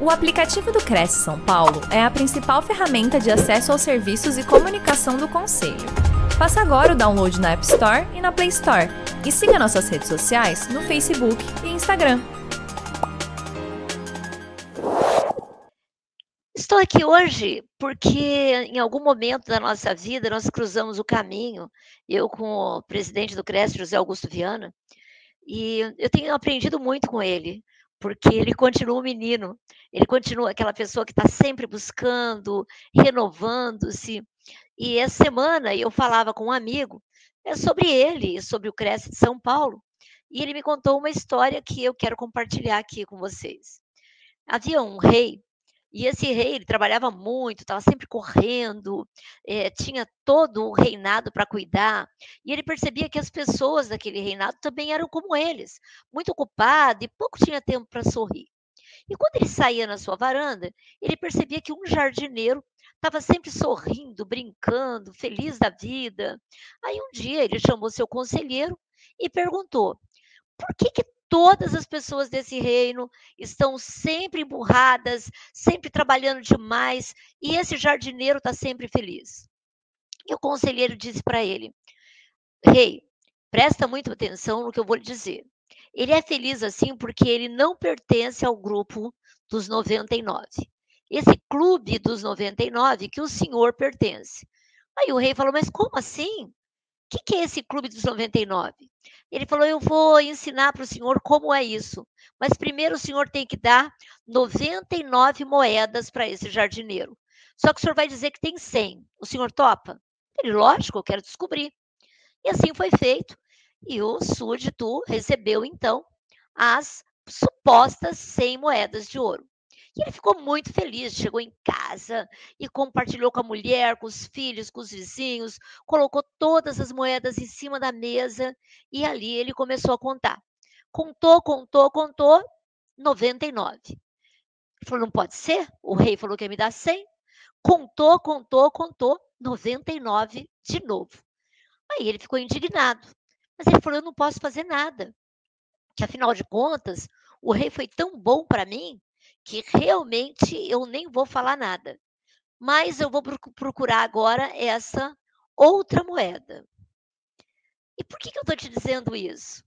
O aplicativo do Cresce São Paulo é a principal ferramenta de acesso aos serviços e comunicação do Conselho. Faça agora o download na App Store e na Play Store. E siga nossas redes sociais no Facebook e Instagram. Estou aqui hoje porque, em algum momento da nossa vida, nós cruzamos o caminho, eu com o presidente do Cresce, José Augusto Viana, e eu tenho aprendido muito com ele, porque ele continua um menino, ele continua aquela pessoa que está sempre buscando, renovando-se. E essa semana eu falava com um amigo é sobre ele, sobre o Cresce de São Paulo, e ele me contou uma história que eu quero compartilhar aqui com vocês. Havia um rei e esse rei, ele trabalhava muito, estava sempre correndo, é, tinha todo o reinado para cuidar, e ele percebia que as pessoas daquele reinado também eram como eles, muito ocupadas e pouco tinha tempo para sorrir. E quando ele saía na sua varanda, ele percebia que um jardineiro estava sempre sorrindo, brincando, feliz da vida. Aí um dia ele chamou seu conselheiro e perguntou: por que, que todas as pessoas desse reino estão sempre emburradas, sempre trabalhando demais, e esse jardineiro está sempre feliz. E o conselheiro disse para ele: Rei, presta muita atenção no que eu vou lhe dizer. Ele é feliz assim porque ele não pertence ao grupo dos 99. Esse clube dos 99 que o senhor pertence. Aí o rei falou: Mas como assim? O que, que é esse clube dos 99? Ele falou: Eu vou ensinar para o senhor como é isso. Mas primeiro o senhor tem que dar 99 moedas para esse jardineiro. Só que o senhor vai dizer que tem 100. O senhor topa? Ele, lógico, eu quero descobrir. E assim foi feito. E o súdito recebeu, então, as supostas 100 moedas de ouro. E ele ficou muito feliz, chegou em casa e compartilhou com a mulher, com os filhos, com os vizinhos, colocou todas as moedas em cima da mesa e ali ele começou a contar. Contou, contou, contou, 99. Ele falou, não pode ser? O rei falou que ia me dar 100. Contou, contou, contou, 99 de novo. Aí ele ficou indignado. Mas ele falou, eu não posso fazer nada. Que afinal de contas, o rei foi tão bom para mim que realmente eu nem vou falar nada. Mas eu vou procurar agora essa outra moeda. E por que, que eu estou te dizendo isso?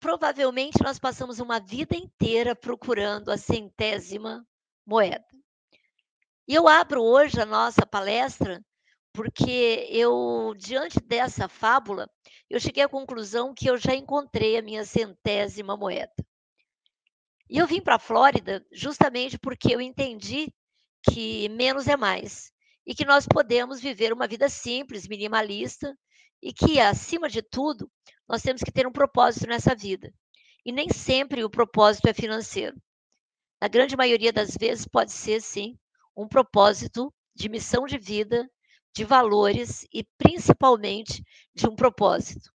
Provavelmente nós passamos uma vida inteira procurando a centésima moeda. E eu abro hoje a nossa palestra porque eu, diante dessa fábula, eu cheguei à conclusão que eu já encontrei a minha centésima moeda. E eu vim para a Flórida justamente porque eu entendi que menos é mais e que nós podemos viver uma vida simples, minimalista e que, acima de tudo, nós temos que ter um propósito nessa vida. E nem sempre o propósito é financeiro. Na grande maioria das vezes, pode ser, sim, um propósito de missão de vida, de valores e principalmente de um propósito.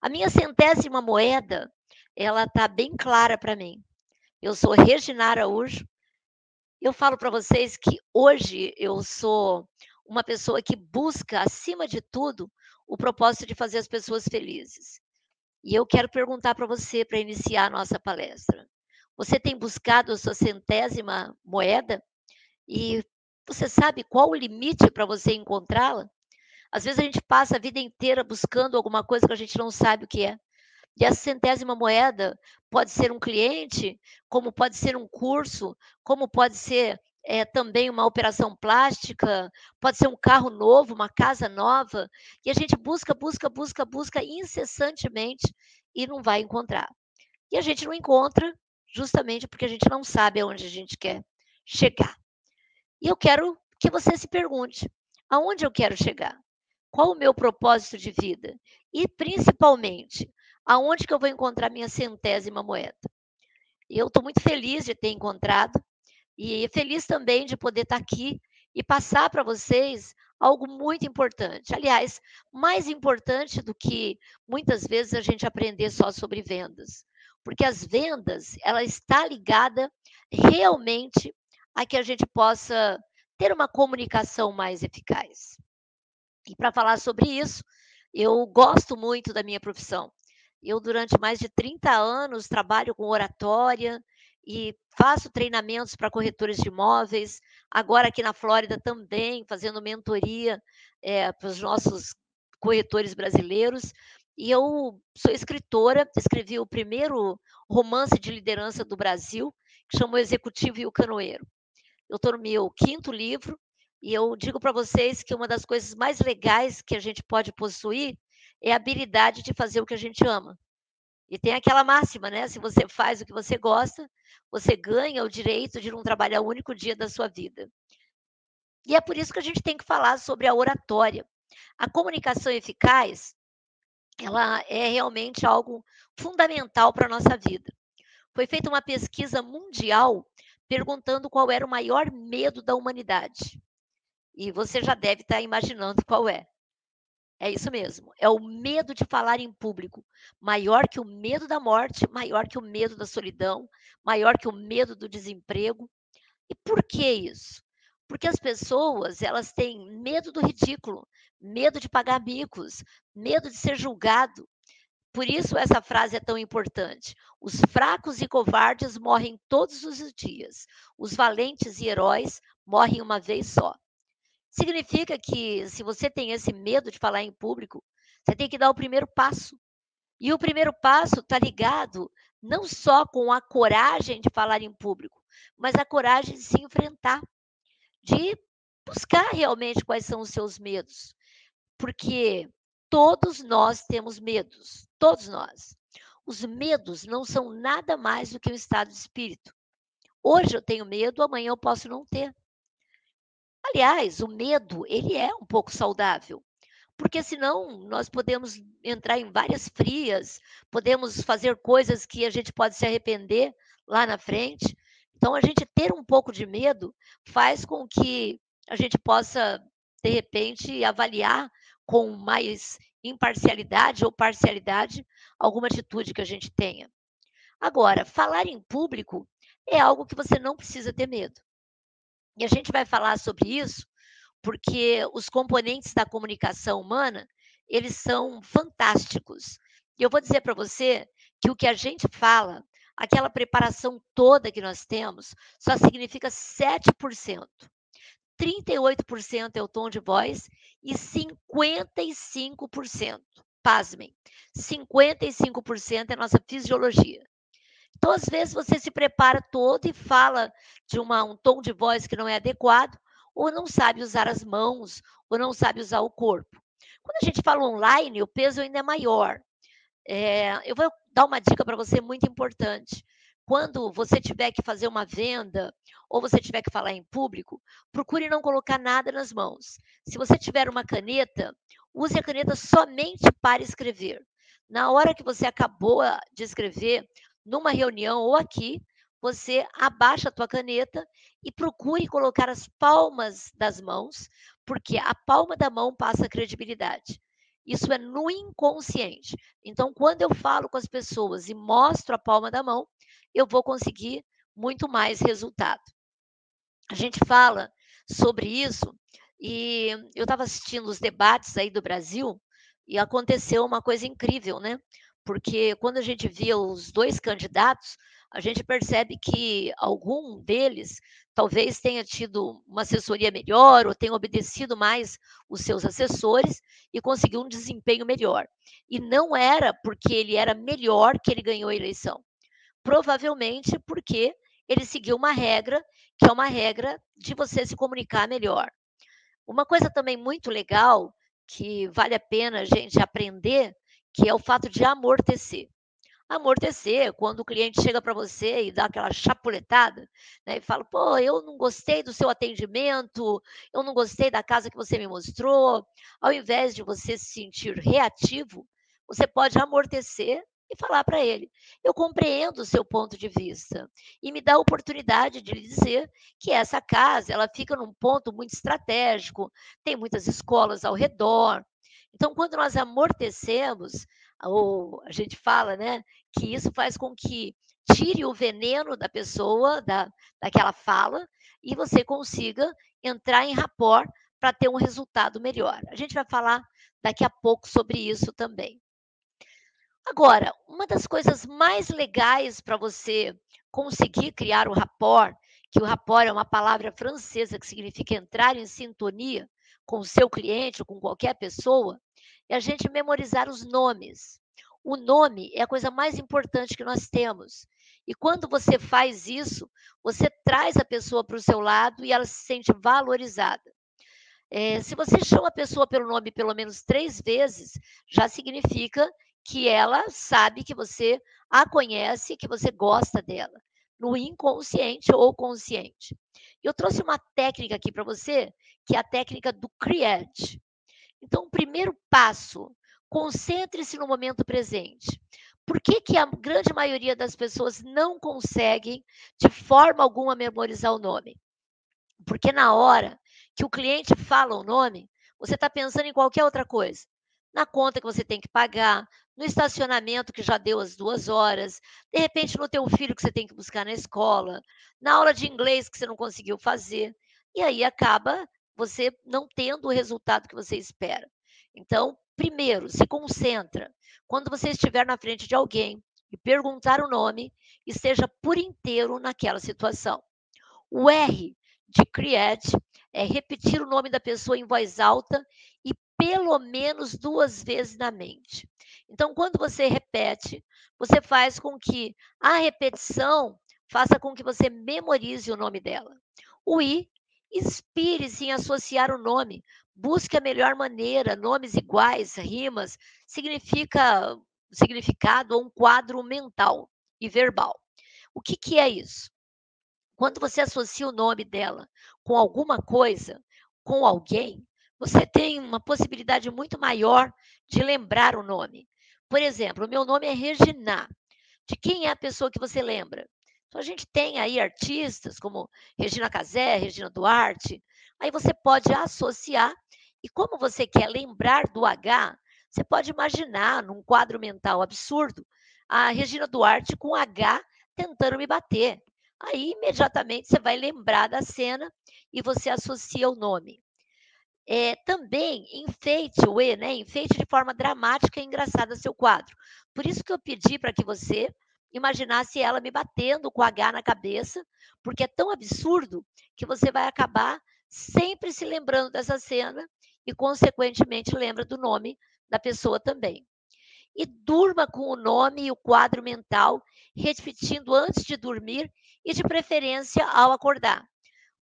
A minha centésima moeda, ela está bem clara para mim. Eu sou Regina Araújo. Eu falo para vocês que hoje eu sou uma pessoa que busca, acima de tudo, o propósito de fazer as pessoas felizes. E eu quero perguntar para você, para iniciar a nossa palestra: você tem buscado a sua centésima moeda? E você sabe qual o limite para você encontrá-la? Às vezes a gente passa a vida inteira buscando alguma coisa que a gente não sabe o que é. E a centésima moeda pode ser um cliente, como pode ser um curso, como pode ser é, também uma operação plástica, pode ser um carro novo, uma casa nova, e a gente busca, busca, busca, busca incessantemente e não vai encontrar. E a gente não encontra justamente porque a gente não sabe aonde a gente quer chegar. E eu quero que você se pergunte: aonde eu quero chegar? Qual o meu propósito de vida? E principalmente, aonde que eu vou encontrar minha centésima moeda? Eu estou muito feliz de ter encontrado e feliz também de poder estar tá aqui e passar para vocês algo muito importante. Aliás, mais importante do que muitas vezes a gente aprender só sobre vendas, porque as vendas ela está ligada realmente a que a gente possa ter uma comunicação mais eficaz. E para falar sobre isso, eu gosto muito da minha profissão. Eu, durante mais de 30 anos, trabalho com oratória, e faço treinamentos para corretores de imóveis, agora aqui na Flórida também, fazendo mentoria é, para os nossos corretores brasileiros. E eu sou escritora, escrevi o primeiro romance de liderança do Brasil, que chamou Executivo e o Canoeiro. Eu estou no meu quinto livro, e eu digo para vocês que uma das coisas mais legais que a gente pode possuir é a habilidade de fazer o que a gente ama. E tem aquela máxima, né? Se você faz o que você gosta, você ganha o direito de não trabalhar o único dia da sua vida. E é por isso que a gente tem que falar sobre a oratória. A comunicação eficaz, ela é realmente algo fundamental para a nossa vida. Foi feita uma pesquisa mundial perguntando qual era o maior medo da humanidade. E você já deve estar imaginando qual é. É isso mesmo. É o medo de falar em público, maior que o medo da morte, maior que o medo da solidão, maior que o medo do desemprego. E por que isso? Porque as pessoas, elas têm medo do ridículo, medo de pagar micos, medo de ser julgado. Por isso essa frase é tão importante. Os fracos e covardes morrem todos os dias. Os valentes e heróis morrem uma vez só. Significa que se você tem esse medo de falar em público, você tem que dar o primeiro passo. E o primeiro passo está ligado não só com a coragem de falar em público, mas a coragem de se enfrentar, de buscar realmente quais são os seus medos. Porque todos nós temos medos, todos nós. Os medos não são nada mais do que um estado de espírito. Hoje eu tenho medo, amanhã eu posso não ter. Aliás, o medo, ele é um pouco saudável, porque senão nós podemos entrar em várias frias, podemos fazer coisas que a gente pode se arrepender lá na frente. Então, a gente ter um pouco de medo faz com que a gente possa, de repente, avaliar com mais imparcialidade ou parcialidade alguma atitude que a gente tenha. Agora, falar em público é algo que você não precisa ter medo. E a gente vai falar sobre isso porque os componentes da comunicação humana, eles são fantásticos. E eu vou dizer para você que o que a gente fala, aquela preparação toda que nós temos, só significa 7%. 38% é o tom de voz e 55%, pasmem, 55% é a nossa fisiologia. Então, às vezes, você se prepara todo e fala de uma, um tom de voz que não é adequado, ou não sabe usar as mãos, ou não sabe usar o corpo. Quando a gente fala online, o peso ainda é maior. É, eu vou dar uma dica para você muito importante. Quando você tiver que fazer uma venda ou você tiver que falar em público, procure não colocar nada nas mãos. Se você tiver uma caneta, use a caneta somente para escrever. Na hora que você acabou de escrever, numa reunião ou aqui, você abaixa a tua caneta e procure colocar as palmas das mãos, porque a palma da mão passa credibilidade. Isso é no inconsciente. Então, quando eu falo com as pessoas e mostro a palma da mão, eu vou conseguir muito mais resultado. A gente fala sobre isso e eu estava assistindo os debates aí do Brasil e aconteceu uma coisa incrível, né? porque quando a gente via os dois candidatos, a gente percebe que algum deles talvez tenha tido uma assessoria melhor ou tenha obedecido mais os seus assessores e conseguiu um desempenho melhor. E não era porque ele era melhor que ele ganhou a eleição. Provavelmente porque ele seguiu uma regra, que é uma regra de você se comunicar melhor. Uma coisa também muito legal que vale a pena a gente aprender que é o fato de amortecer. Amortecer, quando o cliente chega para você e dá aquela chapuletada, né, e fala: pô, eu não gostei do seu atendimento, eu não gostei da casa que você me mostrou. Ao invés de você se sentir reativo, você pode amortecer e falar para ele: eu compreendo o seu ponto de vista e me dá a oportunidade de lhe dizer que essa casa ela fica num ponto muito estratégico, tem muitas escolas ao redor, então, quando nós amortecemos, ou a gente fala, né, que isso faz com que tire o veneno da pessoa, da, daquela fala, e você consiga entrar em rapport para ter um resultado melhor. A gente vai falar daqui a pouco sobre isso também. Agora, uma das coisas mais legais para você conseguir criar o rapport, que o rapport é uma palavra francesa que significa entrar em sintonia com o seu cliente ou com qualquer pessoa, é a gente memorizar os nomes. O nome é a coisa mais importante que nós temos. E quando você faz isso, você traz a pessoa para o seu lado e ela se sente valorizada. É, se você chama a pessoa pelo nome pelo menos três vezes, já significa que ela sabe que você a conhece, que você gosta dela, no inconsciente ou consciente. Eu trouxe uma técnica aqui para você, que é a técnica do CREATE. Então, o primeiro passo, concentre-se no momento presente. Por que, que a grande maioria das pessoas não conseguem, de forma alguma, memorizar o nome? Porque na hora que o cliente fala o nome, você está pensando em qualquer outra coisa. Na conta que você tem que pagar, no estacionamento que já deu as duas horas, de repente no teu filho que você tem que buscar na escola, na aula de inglês que você não conseguiu fazer. E aí acaba você não tendo o resultado que você espera. Então, primeiro, se concentra. Quando você estiver na frente de alguém e perguntar o nome, esteja por inteiro naquela situação. O R de CREATE é repetir o nome da pessoa em voz alta e pelo menos duas vezes na mente. Então, quando você repete, você faz com que a repetição faça com que você memorize o nome dela. O I, inspire-se em associar o nome Busque a melhor maneira, nomes iguais, rimas, significa significado ou um quadro mental e verbal. O que, que é isso? Quando você associa o nome dela com alguma coisa, com alguém, você tem uma possibilidade muito maior de lembrar o nome. Por exemplo, o meu nome é Regina. De quem é a pessoa que você lembra? Então, a gente tem aí artistas como Regina Casé, Regina Duarte. Aí você pode associar e como você quer lembrar do H, você pode imaginar num quadro mental absurdo a Regina Duarte com H tentando me bater. Aí imediatamente você vai lembrar da cena e você associa o nome. É, também enfeite o E, né? Enfeite de forma dramática e engraçada seu quadro. Por isso que eu pedi para que você imaginasse ela me batendo com H na cabeça, porque é tão absurdo que você vai acabar sempre se lembrando dessa cena e, consequentemente, lembra do nome da pessoa também. E durma com o nome e o quadro mental, repetindo antes de dormir e, de preferência, ao acordar.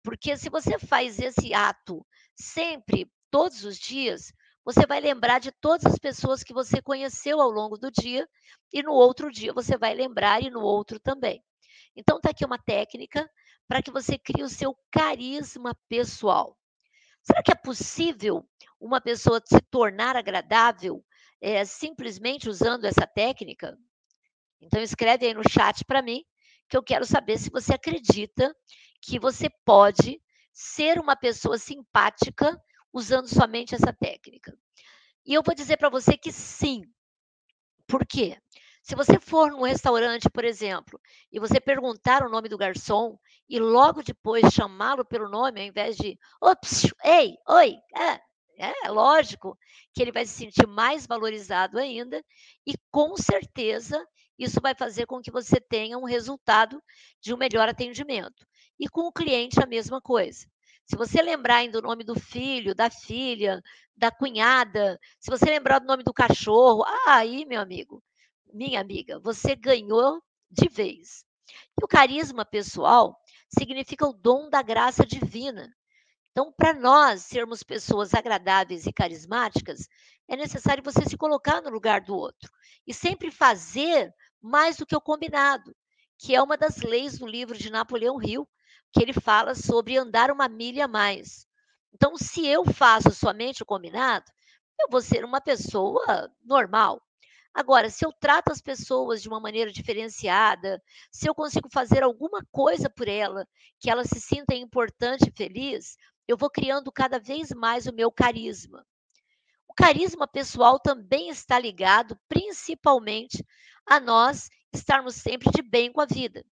Porque se você faz esse ato sempre, todos os dias, você vai lembrar de todas as pessoas que você conheceu ao longo do dia e no outro dia você vai lembrar e no outro também. Então, está aqui uma técnica para que você crie o seu carisma pessoal. Será que é possível uma pessoa se tornar agradável é, simplesmente usando essa técnica? Então, escreve aí no chat para mim, que eu quero saber se você acredita que você pode ser uma pessoa simpática usando somente essa técnica. E eu vou dizer para você que sim. Por quê? Se você for num restaurante, por exemplo, e você perguntar o nome do garçom e logo depois chamá-lo pelo nome, ao invés de ops, ei, oi, é, é lógico que ele vai se sentir mais valorizado ainda e com certeza isso vai fazer com que você tenha um resultado de um melhor atendimento. E com o cliente a mesma coisa. Se você lembrar ainda o nome do filho, da filha, da cunhada, se você lembrar do nome do cachorro, aí, meu amigo, minha amiga, você ganhou de vez. E o carisma pessoal significa o dom da graça divina. Então, para nós sermos pessoas agradáveis e carismáticas, é necessário você se colocar no lugar do outro e sempre fazer mais do que o combinado, que é uma das leis do livro de Napoleão Hill, que ele fala sobre andar uma milha a mais. Então, se eu faço somente o combinado, eu vou ser uma pessoa normal. Agora, se eu trato as pessoas de uma maneira diferenciada, se eu consigo fazer alguma coisa por ela, que ela se sinta importante e feliz, eu vou criando cada vez mais o meu carisma. O carisma pessoal também está ligado principalmente a nós estarmos sempre de bem com a vida.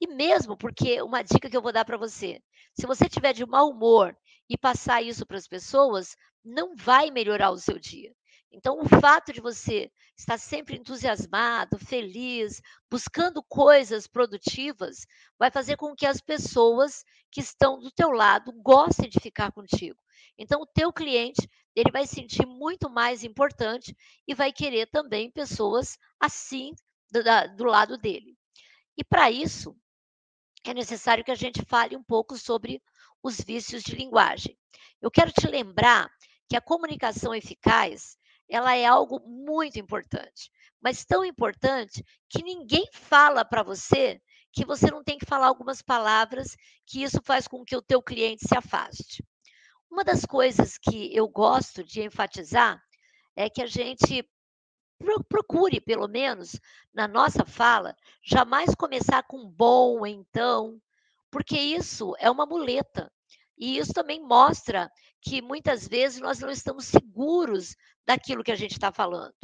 E mesmo porque uma dica que eu vou dar para você, se você tiver de mau humor e passar isso para as pessoas, não vai melhorar o seu dia. Então, o fato de você estar sempre entusiasmado, feliz, buscando coisas produtivas, vai fazer com que as pessoas que estão do teu lado gostem de ficar contigo. Então, o teu cliente, ele vai sentir muito mais importante e vai querer também pessoas assim do, do lado dele. E para isso, é necessário que a gente fale um pouco sobre os vícios de linguagem. Eu quero te lembrar que a comunicação eficaz, ela é algo muito importante, mas tão importante que ninguém fala para você que você não tem que falar algumas palavras que isso faz com que o teu cliente se afaste. Uma das coisas que eu gosto de enfatizar é que a gente procure, pelo menos na nossa fala, jamais começar com bom, então, porque isso é uma muleta. E isso também mostra que muitas vezes nós não estamos seguros daquilo que a gente está falando.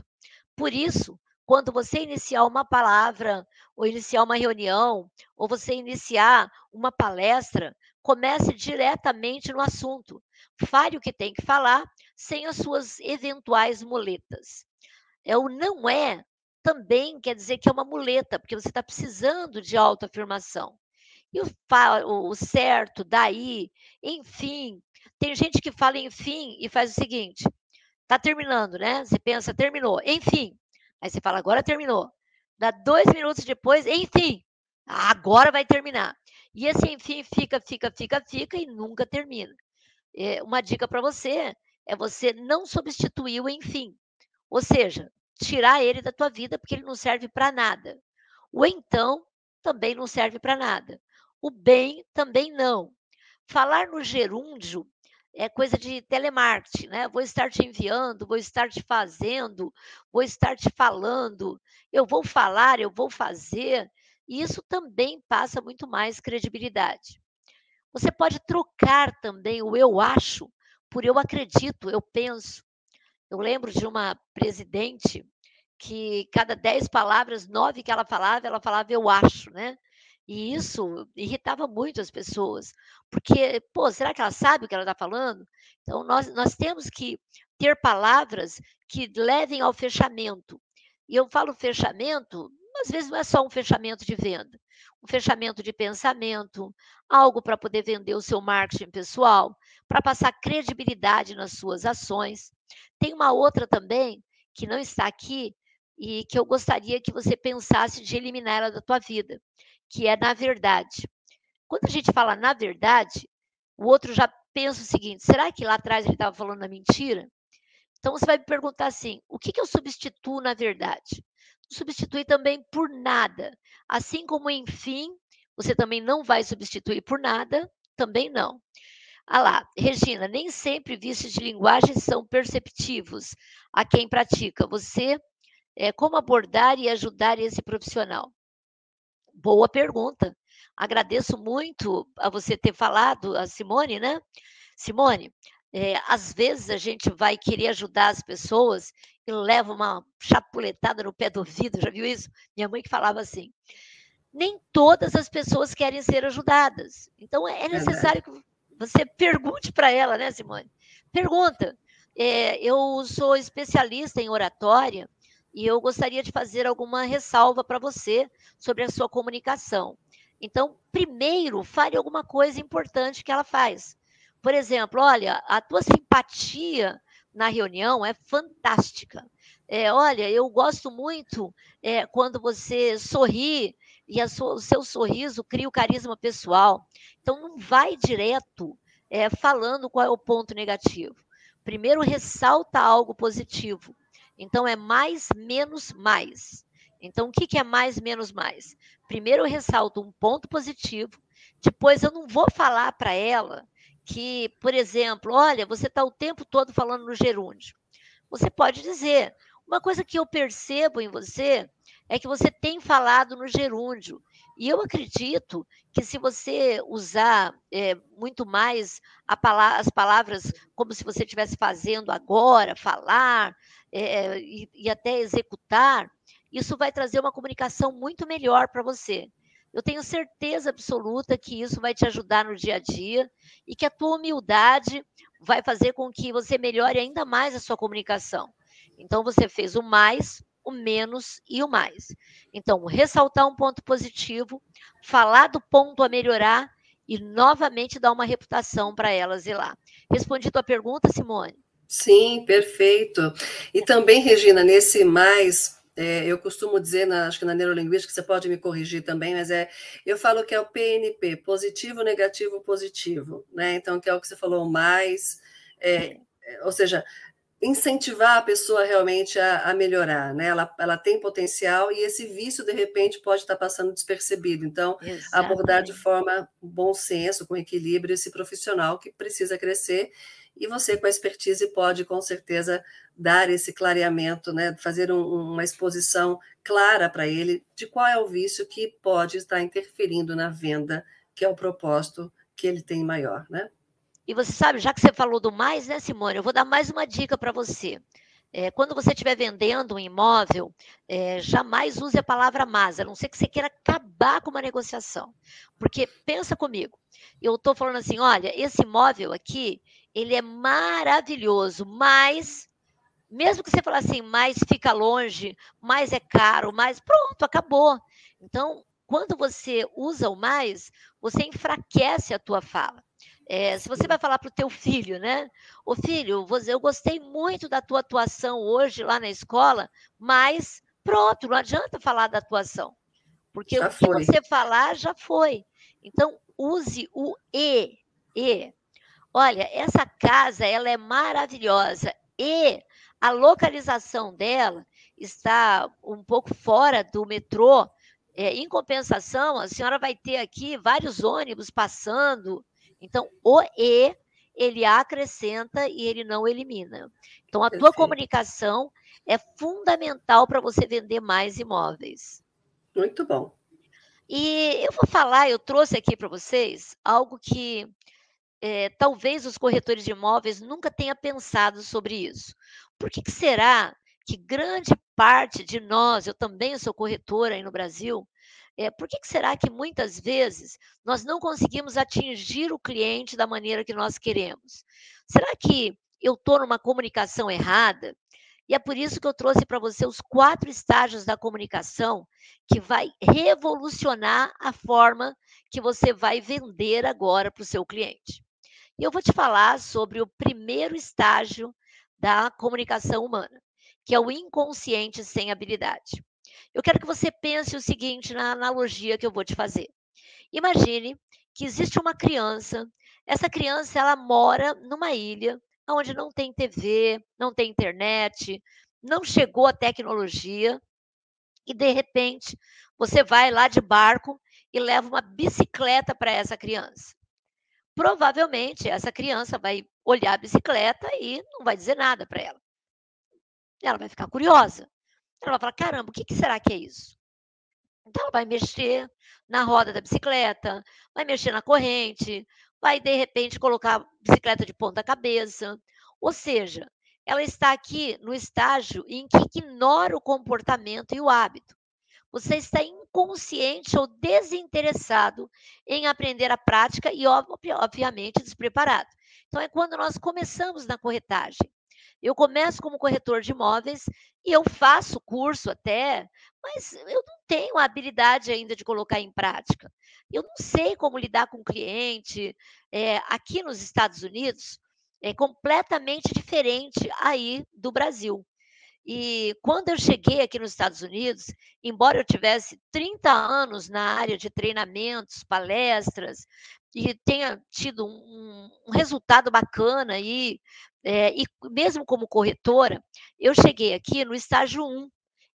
Por isso, quando você iniciar uma palavra, ou iniciar uma reunião, ou você iniciar uma palestra, comece diretamente no assunto. Fale o que tem que falar, sem as suas eventuais muletas. É o não é também quer dizer que é uma muleta, porque você está precisando de autoafirmação. E o, o certo, daí, enfim. Tem gente que fala enfim e faz o seguinte: tá terminando, né? Você pensa, terminou, enfim. Aí você fala, agora terminou. Dá dois minutos depois, enfim, agora vai terminar. E esse enfim fica, fica, fica, fica e nunca termina. É, uma dica para você é você não substituir o enfim. Ou seja, tirar ele da tua vida porque ele não serve para nada. O então também não serve para nada. O bem também não. Falar no gerúndio é coisa de telemarketing, né? Vou estar te enviando, vou estar te fazendo, vou estar te falando, eu vou falar, eu vou fazer. E isso também passa muito mais credibilidade. Você pode trocar também o eu acho por eu acredito, eu penso. Eu lembro de uma presidente que cada dez palavras, nove que ela falava, ela falava eu acho, né? E isso irritava muito as pessoas, porque, pô, será que ela sabe o que ela está falando? Então, nós, nós temos que ter palavras que levem ao fechamento. E eu falo fechamento, às vezes não é só um fechamento de venda, um fechamento de pensamento, algo para poder vender o seu marketing pessoal, para passar credibilidade nas suas ações. Tem uma outra também, que não está aqui, e que eu gostaria que você pensasse de eliminar ela da tua vida, que é na verdade. Quando a gente fala na verdade, o outro já pensa o seguinte: será que lá atrás ele estava falando a mentira? Então você vai me perguntar assim: o que, que eu substituo na verdade? Substituir também por nada. Assim como, enfim, você também não vai substituir por nada, também não. Ah lá, Regina, nem sempre vícios de linguagem são perceptivos a quem pratica. Você, é, como abordar e ajudar esse profissional? Boa pergunta. Agradeço muito a você ter falado, a Simone, né? Simone, é, às vezes a gente vai querer ajudar as pessoas e leva uma chapuletada no pé do ouvido, já viu isso? Minha mãe que falava assim. Nem todas as pessoas querem ser ajudadas. Então é necessário que você pergunte para ela, né, Simone? Pergunta. É, eu sou especialista em oratória e eu gostaria de fazer alguma ressalva para você sobre a sua comunicação. Então, primeiro, fale alguma coisa importante que ela faz. Por exemplo, olha, a tua simpatia na reunião é fantástica. É, olha, eu gosto muito é, quando você sorri e o seu sorriso cria o carisma pessoal. Então, não vai direto é, falando qual é o ponto negativo. Primeiro, ressalta algo positivo. Então, é mais, menos, mais. Então, o que, que é mais, menos, mais? Primeiro, eu ressalto um ponto positivo. Depois, eu não vou falar para ela que, por exemplo, olha, você está o tempo todo falando no gerúndio. Você pode dizer, uma coisa que eu percebo em você é que você tem falado no gerúndio. E eu acredito que se você usar é, muito mais pala as palavras como se você estivesse fazendo agora, falar é, e, e até executar, isso vai trazer uma comunicação muito melhor para você. Eu tenho certeza absoluta que isso vai te ajudar no dia a dia e que a tua humildade vai fazer com que você melhore ainda mais a sua comunicação. Então, você fez o mais, o menos e o mais. Então, ressaltar um ponto positivo, falar do ponto a melhorar e novamente dar uma reputação para elas ir lá. Respondi tua pergunta, Simone? Sim, perfeito. E também, Regina, nesse mais, é, eu costumo dizer, na, acho que na neurolinguística, você pode me corrigir também, mas é, eu falo que é o PNP, positivo, negativo, positivo, né? Então, que é o que você falou mais, é, ou seja, incentivar a pessoa realmente a, a, melhorar, né? Ela, ela tem potencial e esse vício, de repente, pode estar passando despercebido. Então, Exatamente. abordar de forma bom senso, com equilíbrio, esse profissional que precisa crescer e você, com a expertise, pode, com certeza, dar esse clareamento, né? fazer um, uma exposição clara para ele de qual é o vício que pode estar interferindo na venda, que é o propósito que ele tem maior, né? E você sabe, já que você falou do mais, né, Simone, eu vou dar mais uma dica para você. É, quando você estiver vendendo um imóvel, é, jamais use a palavra mas, a não ser que você queira acabar com uma negociação. Porque pensa comigo, eu estou falando assim, olha, esse imóvel aqui, ele é maravilhoso, mas mesmo que você falar assim, mais fica longe, mais é caro, mais pronto, acabou. Então, quando você usa o mais, você enfraquece a tua fala. É, se você vai falar para o teu filho, né? Ô filho, eu gostei muito da tua atuação hoje lá na escola, mas pronto, não adianta falar da atuação. Porque já o que foi. você falar já foi. Então, use o E. E. Olha, essa casa, ela é maravilhosa. E a localização dela está um pouco fora do metrô. É, em compensação, a senhora vai ter aqui vários ônibus passando, então, o E, ele acrescenta e ele não elimina. Então, a tua comunicação é fundamental para você vender mais imóveis. Muito bom. E eu vou falar, eu trouxe aqui para vocês algo que é, talvez os corretores de imóveis nunca tenham pensado sobre isso. Por que, que será que grande parte de nós, eu também sou corretora aí no Brasil, é, por que, que será que muitas vezes nós não conseguimos atingir o cliente da maneira que nós queremos? Será que eu estou numa comunicação errada? E é por isso que eu trouxe para você os quatro estágios da comunicação que vai revolucionar a forma que você vai vender agora para o seu cliente. E eu vou te falar sobre o primeiro estágio da comunicação humana, que é o inconsciente sem habilidade. Eu quero que você pense o seguinte na analogia que eu vou te fazer. Imagine que existe uma criança, essa criança ela mora numa ilha onde não tem TV, não tem internet, não chegou a tecnologia e de repente você vai lá de barco e leva uma bicicleta para essa criança. Provavelmente essa criança vai olhar a bicicleta e não vai dizer nada para ela. Ela vai ficar curiosa. Ela vai falar: caramba, o que, que será que é isso? Então, ela vai mexer na roda da bicicleta, vai mexer na corrente, vai de repente colocar a bicicleta de ponta cabeça. Ou seja, ela está aqui no estágio em que ignora o comportamento e o hábito. Você está inconsciente ou desinteressado em aprender a prática e, obviamente, despreparado. Então, é quando nós começamos na corretagem. Eu começo como corretor de imóveis e eu faço curso até, mas eu não tenho a habilidade ainda de colocar em prática. Eu não sei como lidar com o cliente. É, aqui nos Estados Unidos é completamente diferente aí do Brasil. E quando eu cheguei aqui nos Estados Unidos, embora eu tivesse 30 anos na área de treinamentos, palestras, e tenha tido um, um resultado bacana aí, é, e mesmo como corretora, eu cheguei aqui no estágio 1,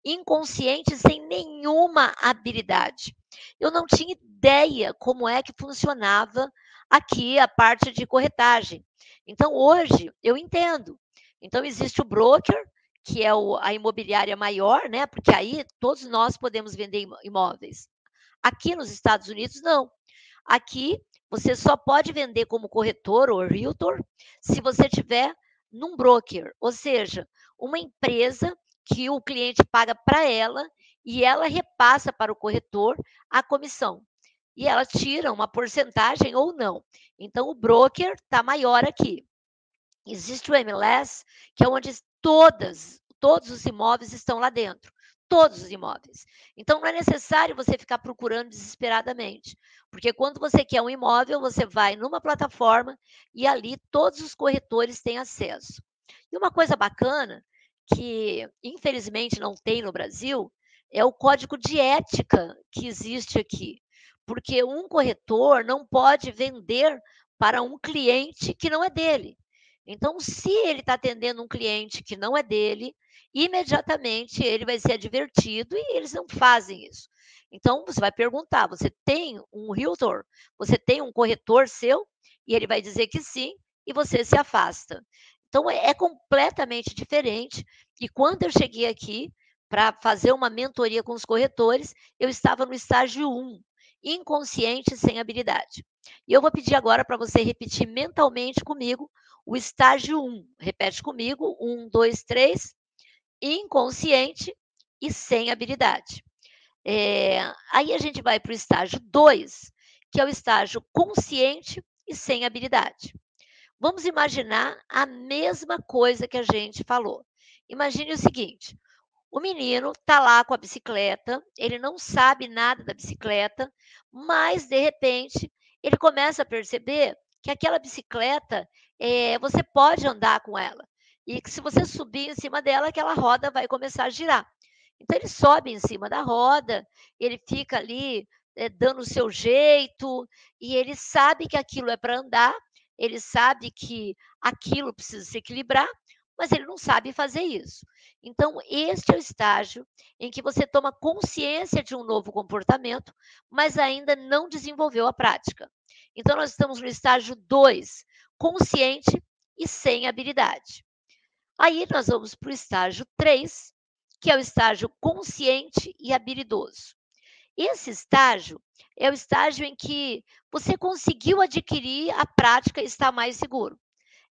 inconsciente, sem nenhuma habilidade. Eu não tinha ideia como é que funcionava aqui a parte de corretagem. Então, hoje, eu entendo. Então, existe o broker, que é o, a imobiliária maior, né? Porque aí todos nós podemos vender imóveis. Aqui nos Estados Unidos, não. Aqui você só pode vender como corretor ou realtor se você tiver num broker, ou seja, uma empresa que o cliente paga para ela e ela repassa para o corretor a comissão. E ela tira uma porcentagem ou não. Então, o broker está maior aqui. Existe o MLS, que é onde todas, todos os imóveis estão lá dentro. Todos os imóveis. Então, não é necessário você ficar procurando desesperadamente. Porque quando você quer um imóvel, você vai numa plataforma e ali todos os corretores têm acesso. E uma coisa bacana, que infelizmente não tem no Brasil, é o código de ética que existe aqui. Porque um corretor não pode vender para um cliente que não é dele. Então, se ele está atendendo um cliente que não é dele, imediatamente ele vai ser advertido e eles não fazem isso. Então, você vai perguntar: você tem um realtor? Você tem um corretor seu? E ele vai dizer que sim, e você se afasta. Então, é, é completamente diferente. E quando eu cheguei aqui para fazer uma mentoria com os corretores, eu estava no estágio 1, inconsciente sem habilidade. E eu vou pedir agora para você repetir mentalmente comigo o estágio 1. Repete comigo: 1, 2, 3. Inconsciente e sem habilidade. É, aí a gente vai para o estágio 2, que é o estágio consciente e sem habilidade. Vamos imaginar a mesma coisa que a gente falou. Imagine o seguinte: o menino está lá com a bicicleta, ele não sabe nada da bicicleta, mas de repente ele começa a perceber que aquela bicicleta é, você pode andar com ela e que se você subir em cima dela, aquela roda vai começar a girar. Então ele sobe em cima da roda, ele fica ali é, dando o seu jeito e ele sabe que aquilo é para andar, ele sabe que aquilo precisa se equilibrar, mas ele não sabe fazer isso. Então, este é o estágio em que você toma consciência de um novo comportamento, mas ainda não desenvolveu a prática. Então, nós estamos no estágio 2, consciente e sem habilidade. Aí, nós vamos para o estágio 3, que é o estágio consciente e habilidoso. Esse estágio é o estágio em que você conseguiu adquirir a prática e está mais seguro.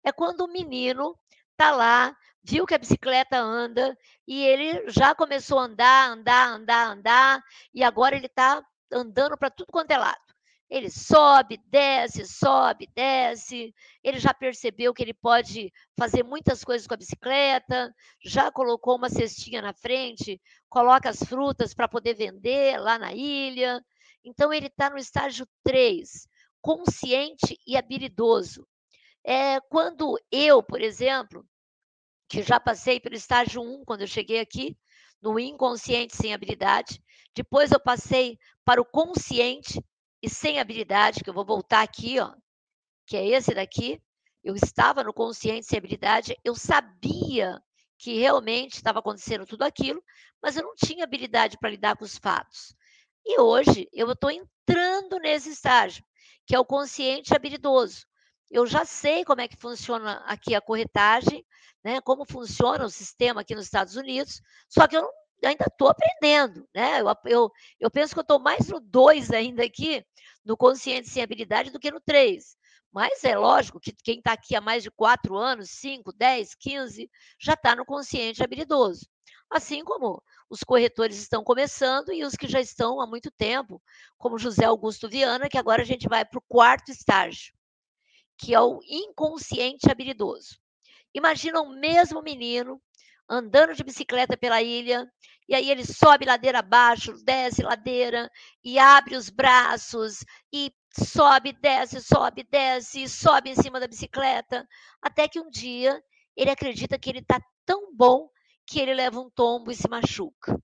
É quando o menino está lá, viu que a bicicleta anda e ele já começou a andar, andar, andar, andar, e agora ele está andando para tudo quanto é lado. Ele sobe, desce, sobe, desce. Ele já percebeu que ele pode fazer muitas coisas com a bicicleta, já colocou uma cestinha na frente, coloca as frutas para poder vender lá na ilha. Então, ele está no estágio 3, consciente e habilidoso. É, quando eu, por exemplo, que já passei pelo estágio 1, quando eu cheguei aqui, no inconsciente sem habilidade, depois eu passei para o consciente e sem habilidade, que eu vou voltar aqui, ó, que é esse daqui. Eu estava no consciente sem habilidade, eu sabia que realmente estava acontecendo tudo aquilo, mas eu não tinha habilidade para lidar com os fatos. E hoje eu estou entrando nesse estágio, que é o consciente habilidoso. Eu já sei como é que funciona aqui a corretagem, né, como funciona o sistema aqui nos Estados Unidos, só que eu não, ainda estou aprendendo. Né? Eu, eu, eu penso que eu estou mais no 2 ainda aqui, no consciente sem habilidade, do que no 3. Mas é lógico que quem está aqui há mais de 4 anos, 5, 10, 15, já está no consciente habilidoso. Assim como os corretores estão começando e os que já estão há muito tempo, como José Augusto Viana, que agora a gente vai para o quarto estágio, que é o inconsciente habilidoso. Imagina o mesmo menino andando de bicicleta pela ilha, e aí ele sobe ladeira abaixo, desce ladeira, e abre os braços, e sobe, desce, sobe, desce, sobe em cima da bicicleta, até que um dia ele acredita que ele está tão bom que ele leva um tombo e se machuca.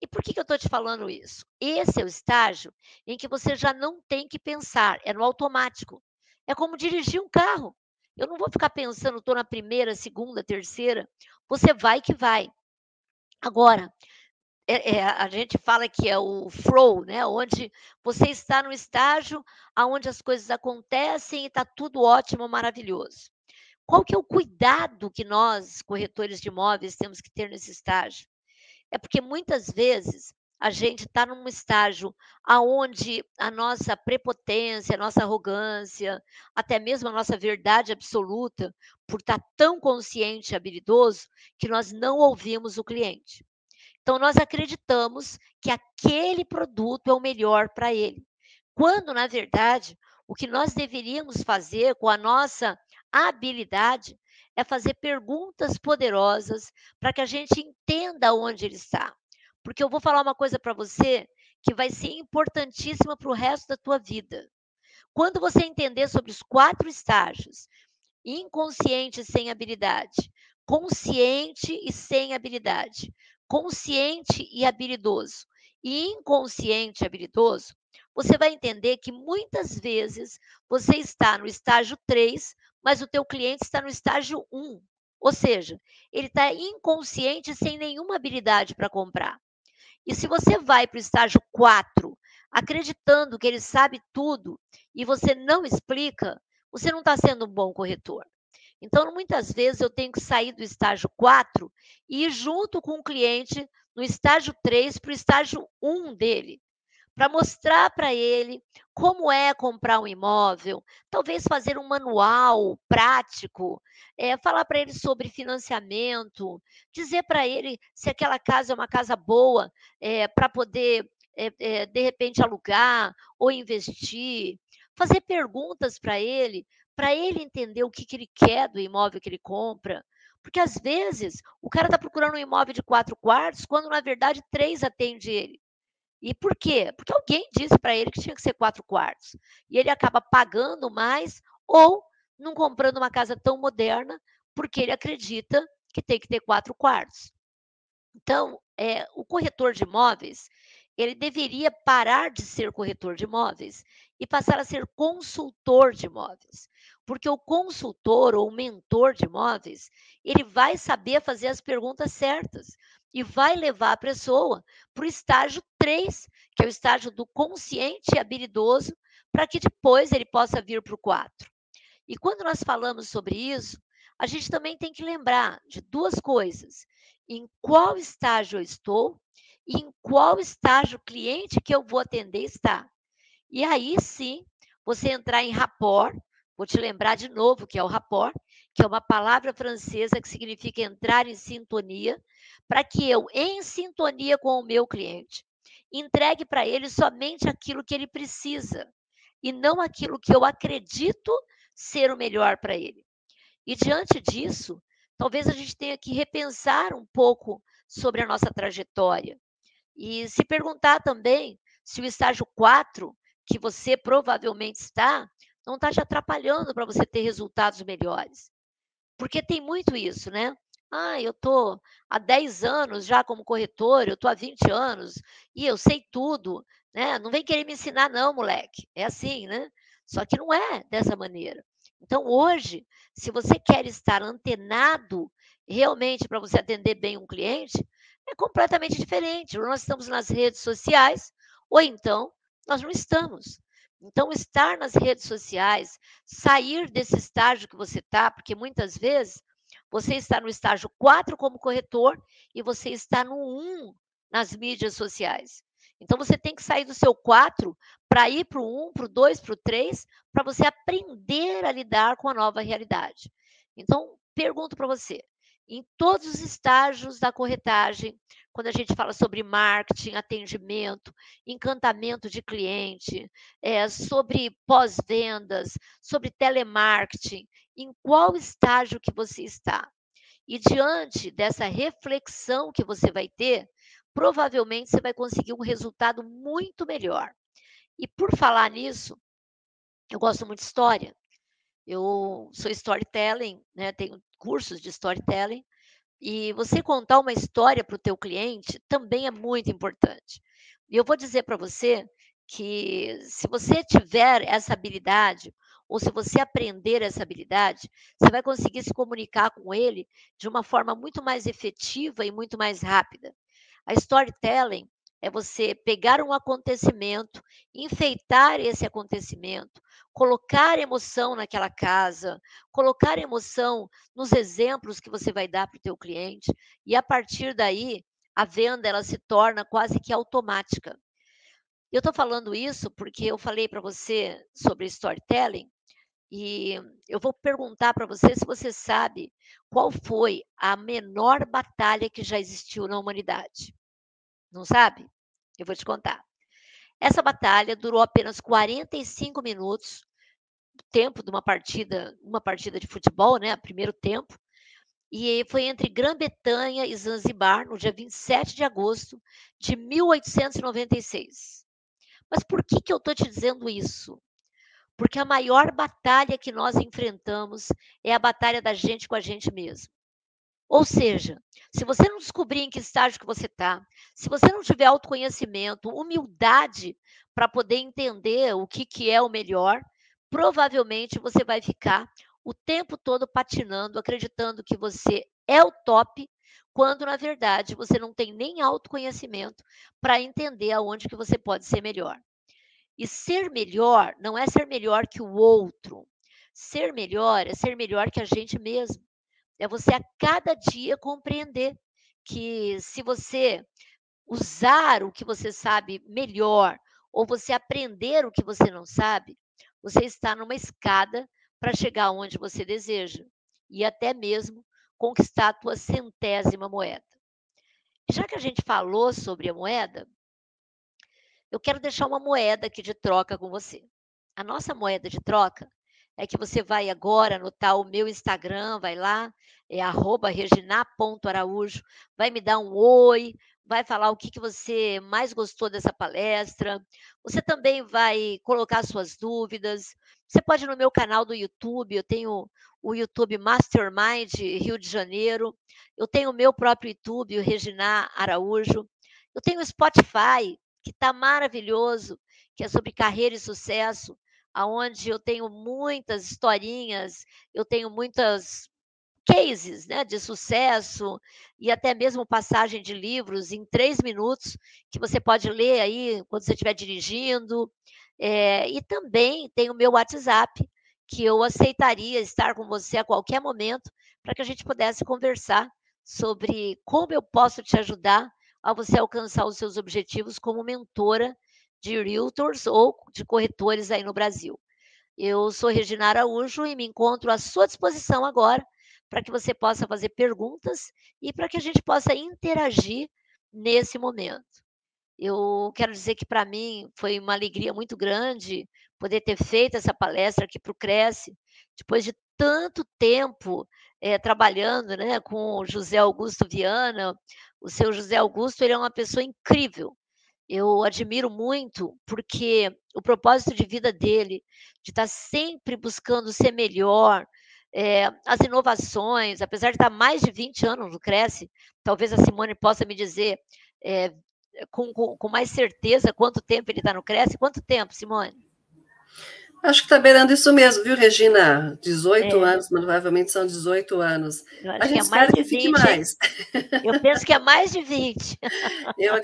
E por que, que eu estou te falando isso? Esse é o estágio em que você já não tem que pensar, é no automático. É como dirigir um carro. Eu não vou ficar pensando, estou na primeira, segunda, terceira. Você vai que vai. Agora, é, é, a gente fala que é o flow, né? Onde você está no estágio onde as coisas acontecem e está tudo ótimo, maravilhoso. Qual que é o cuidado que nós, corretores de imóveis, temos que ter nesse estágio? É porque muitas vezes a gente está num estágio aonde a nossa prepotência, a nossa arrogância, até mesmo a nossa verdade absoluta, por estar tá tão consciente e habilidoso, que nós não ouvimos o cliente. Então, nós acreditamos que aquele produto é o melhor para ele. Quando, na verdade, o que nós deveríamos fazer com a nossa habilidade é fazer perguntas poderosas para que a gente entenda onde ele está. Porque eu vou falar uma coisa para você que vai ser importantíssima para o resto da tua vida. Quando você entender sobre os quatro estágios, inconsciente sem habilidade, consciente e sem habilidade, consciente e habilidoso, e inconsciente e habilidoso, você vai entender que muitas vezes você está no estágio 3, mas o teu cliente está no estágio 1. Ou seja, ele está inconsciente sem nenhuma habilidade para comprar. E se você vai para o estágio 4, acreditando que ele sabe tudo e você não explica, você não está sendo um bom corretor. Então, muitas vezes eu tenho que sair do estágio 4 e ir junto com o cliente no estágio 3 para o estágio 1 dele para mostrar para ele como é comprar um imóvel, talvez fazer um manual prático, é, falar para ele sobre financiamento, dizer para ele se aquela casa é uma casa boa é, para poder, é, de repente, alugar ou investir, fazer perguntas para ele, para ele entender o que, que ele quer do imóvel que ele compra. Porque às vezes o cara está procurando um imóvel de quatro quartos, quando na verdade três atende ele. E por quê? Porque alguém disse para ele que tinha que ser quatro quartos. E ele acaba pagando mais ou não comprando uma casa tão moderna, porque ele acredita que tem que ter quatro quartos. Então, é, o corretor de imóveis, ele deveria parar de ser corretor de imóveis e passar a ser consultor de imóveis. Porque o consultor ou mentor de imóveis, ele vai saber fazer as perguntas certas e vai levar a pessoa para o estágio 3, que é o estágio do consciente e habilidoso, para que depois ele possa vir para o 4. E quando nós falamos sobre isso, a gente também tem que lembrar de duas coisas: em qual estágio eu estou e em qual estágio o cliente que eu vou atender está. E aí sim, você entrar em rapport, vou te lembrar de novo que é o rapport, que é uma palavra francesa que significa entrar em sintonia, para que eu, em sintonia com o meu cliente, entregue para ele somente aquilo que ele precisa e não aquilo que eu acredito ser o melhor para ele. E diante disso, talvez a gente tenha que repensar um pouco sobre a nossa trajetória e se perguntar também se o estágio 4, que você provavelmente está, não está te atrapalhando para você ter resultados melhores. Porque tem muito isso, né? Ah, eu estou há 10 anos já como corretor, eu estou há 20 anos e eu sei tudo, né? Não vem querer me ensinar, não, moleque. É assim, né? Só que não é dessa maneira. Então, hoje, se você quer estar antenado realmente para você atender bem um cliente, é completamente diferente. Ou nós estamos nas redes sociais, ou então nós não estamos. Então, estar nas redes sociais, sair desse estágio que você está, porque muitas vezes você está no estágio 4 como corretor e você está no 1 nas mídias sociais. Então você tem que sair do seu 4 para ir para o 1, para o 2, para o 3, para você aprender a lidar com a nova realidade. Então, pergunto para você: em todos os estágios da corretagem, quando a gente fala sobre marketing, atendimento, encantamento de cliente, é, sobre pós-vendas, sobre telemarketing, em qual estágio que você está. E diante dessa reflexão que você vai ter, provavelmente você vai conseguir um resultado muito melhor. E por falar nisso, eu gosto muito de história. Eu sou storytelling, né? Tenho cursos de storytelling. E você contar uma história para o teu cliente também é muito importante. E eu vou dizer para você que se você tiver essa habilidade, ou se você aprender essa habilidade, você vai conseguir se comunicar com ele de uma forma muito mais efetiva e muito mais rápida. A storytelling é você pegar um acontecimento, enfeitar esse acontecimento, colocar emoção naquela casa, colocar emoção nos exemplos que você vai dar para o teu cliente e a partir daí a venda ela se torna quase que automática. Eu estou falando isso porque eu falei para você sobre storytelling e eu vou perguntar para você se você sabe qual foi a menor batalha que já existiu na humanidade. Não sabe? Eu vou te contar. Essa batalha durou apenas 45 minutos, tempo de uma partida, uma partida de futebol, né? Primeiro tempo. e foi entre Grã-Bretanha e Zanzibar, no dia 27 de agosto de 1896. Mas por que, que eu estou te dizendo isso? Porque a maior batalha que nós enfrentamos é a batalha da gente com a gente mesmo. Ou seja, se você não descobrir em que estágio que você está, se você não tiver autoconhecimento, humildade para poder entender o que, que é o melhor, provavelmente você vai ficar o tempo todo patinando, acreditando que você é o top, quando na verdade você não tem nem autoconhecimento para entender aonde que você pode ser melhor. E ser melhor não é ser melhor que o outro. Ser melhor é ser melhor que a gente mesmo. É você a cada dia compreender que se você usar o que você sabe melhor, ou você aprender o que você não sabe, você está numa escada para chegar onde você deseja e até mesmo conquistar a tua centésima moeda. Já que a gente falou sobre a moeda, eu quero deixar uma moeda aqui de troca com você. A nossa moeda de troca é que você vai agora anotar o meu Instagram, vai lá, é regina.araújo, vai me dar um oi, vai falar o que, que você mais gostou dessa palestra. Você também vai colocar suas dúvidas. Você pode ir no meu canal do YouTube, eu tenho o YouTube Mastermind Rio de Janeiro. Eu tenho o meu próprio YouTube, o Regina Araújo. Eu tenho o Spotify, que está maravilhoso, que é sobre carreira e sucesso, aonde eu tenho muitas historinhas, eu tenho muitas cases né, de sucesso e até mesmo passagem de livros em três minutos, que você pode ler aí quando você estiver dirigindo. É, e também tem o meu WhatsApp, que eu aceitaria estar com você a qualquer momento, para que a gente pudesse conversar sobre como eu posso te ajudar a você alcançar os seus objetivos como mentora de realtors ou de corretores aí no Brasil. Eu sou Regina Araújo e me encontro à sua disposição agora para que você possa fazer perguntas e para que a gente possa interagir nesse momento. Eu quero dizer que para mim foi uma alegria muito grande poder ter feito essa palestra aqui para o Cresce, depois de tanto tempo é, trabalhando né, com o José Augusto Viana. O seu José Augusto ele é uma pessoa incrível. Eu admiro muito porque o propósito de vida dele, de estar sempre buscando ser melhor, é, as inovações, apesar de estar mais de 20 anos no Cresce, talvez a Simone possa me dizer é, com, com, com, mais certeza quanto tempo ele está no Cresce. Quanto tempo, Simone? Acho que está beirando isso mesmo, viu, Regina? 18 é. anos, provavelmente são 18 anos. a gente que é mais de 20, mais. Eu penso que é mais de 20. Eu,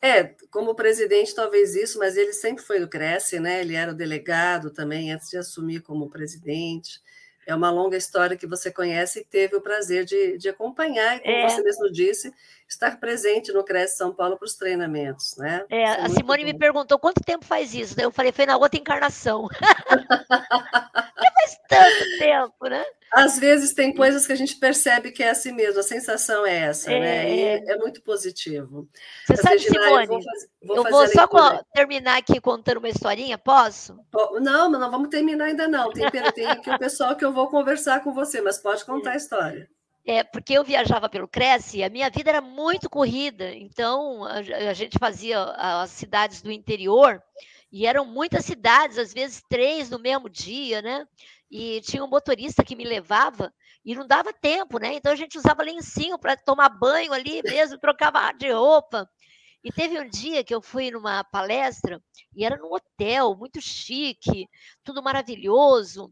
é, como presidente, talvez isso, mas ele sempre foi do Cresce, né? Ele era o delegado também, antes de assumir como presidente. É uma longa história que você conhece e teve o prazer de, de acompanhar, e como é. você mesmo disse, estar presente no Cresce São Paulo para os treinamentos, né? É, é a Simone bom. me perguntou quanto tempo faz isso, daí eu falei, foi na outra encarnação. faz tanto tempo, né? Às vezes tem coisas que a gente percebe que é assim mesmo, a sensação é essa, é, né? E é, muito positivo. Você Mas, sabe, Regina, Simone, eu vou, fazer, vou, eu vou só terminar aqui contando uma historinha, posso? Não, não vamos terminar ainda não. Tem, tem aqui o pessoal que eu vou conversar com você, mas pode contar a história. É, porque eu viajava pelo Cresce e a minha vida era muito corrida, então a, a gente fazia as cidades do interior e eram muitas cidades, às vezes três no mesmo dia, né? e tinha um motorista que me levava e não dava tempo, né? Então a gente usava lencinho para tomar banho ali mesmo, trocava de roupa. E teve um dia que eu fui numa palestra e era num hotel muito chique, tudo maravilhoso.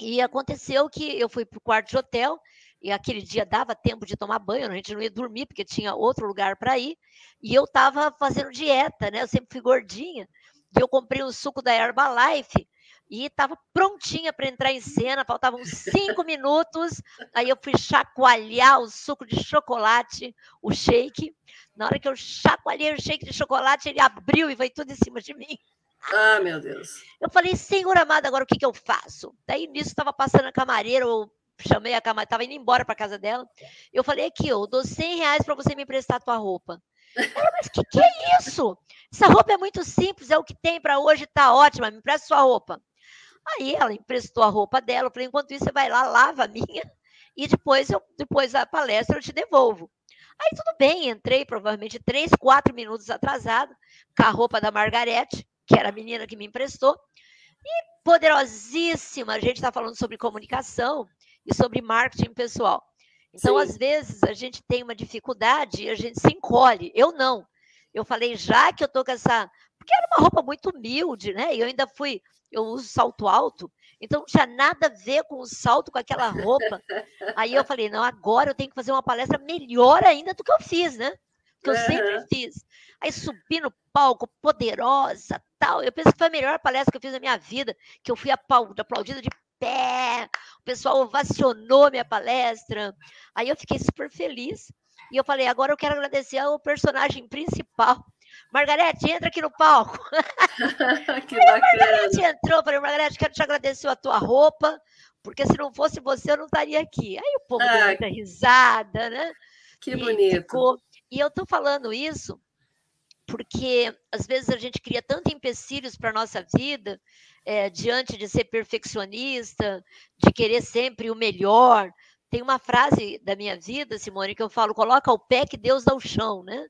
E aconteceu que eu fui para o quarto de hotel e aquele dia dava tempo de tomar banho, a gente não ia dormir porque tinha outro lugar para ir. E eu estava fazendo dieta, né? Eu sempre fui gordinha. E eu comprei um suco da Herbalife e estava prontinha para entrar em cena, faltavam cinco minutos. Aí eu fui chacoalhar o suco de chocolate, o shake. Na hora que eu chacoalhei o shake de chocolate, ele abriu e veio tudo em cima de mim. Ah, meu Deus. Eu falei, senhor amado, agora o que, que eu faço? Daí nisso estava passando a camareira, eu chamei a camareira, estava indo embora para casa dela. Eu falei, aqui, eu dou 100 reais para você me emprestar a tua roupa. Mas que que é isso? Essa roupa é muito simples, é o que tem para hoje, tá ótima, me empresta sua roupa. Aí ela emprestou a roupa dela, eu falei, enquanto isso, você vai lá, lava a minha e depois, eu, depois da palestra eu te devolvo. Aí tudo bem, entrei provavelmente três, quatro minutos atrasado, com a roupa da Margarete, que era a menina que me emprestou, e poderosíssima, a gente está falando sobre comunicação e sobre marketing pessoal. Então, Sim. às vezes, a gente tem uma dificuldade e a gente se encolhe. Eu não. Eu falei, já que eu tô com essa. Porque era uma roupa muito humilde, né? E eu ainda fui. Eu uso salto alto, então não tinha nada a ver com o salto, com aquela roupa. Aí eu falei, não, agora eu tenho que fazer uma palestra melhor ainda do que eu fiz, né? Que eu uhum. sempre fiz. Aí subi no palco, poderosa, tal. Eu penso que foi a melhor palestra que eu fiz na minha vida, que eu fui aplaudida de pé, o pessoal ovacionou minha palestra. Aí eu fiquei super feliz. E eu falei, agora eu quero agradecer ao personagem principal. Margarete, entra aqui no palco. que bacana. A Margarete entrou, falei, Margarete, quero te agradecer a tua roupa, porque se não fosse você, eu não estaria aqui. Aí o povo deu muita risada, né? Que e bonito. Ficou... E eu estou falando isso porque às vezes a gente cria tantos empecilhos para a nossa vida, é, diante de ser perfeccionista, de querer sempre o melhor. Tem uma frase da minha vida, Simone, que eu falo: coloca o pé que Deus dá o chão, né?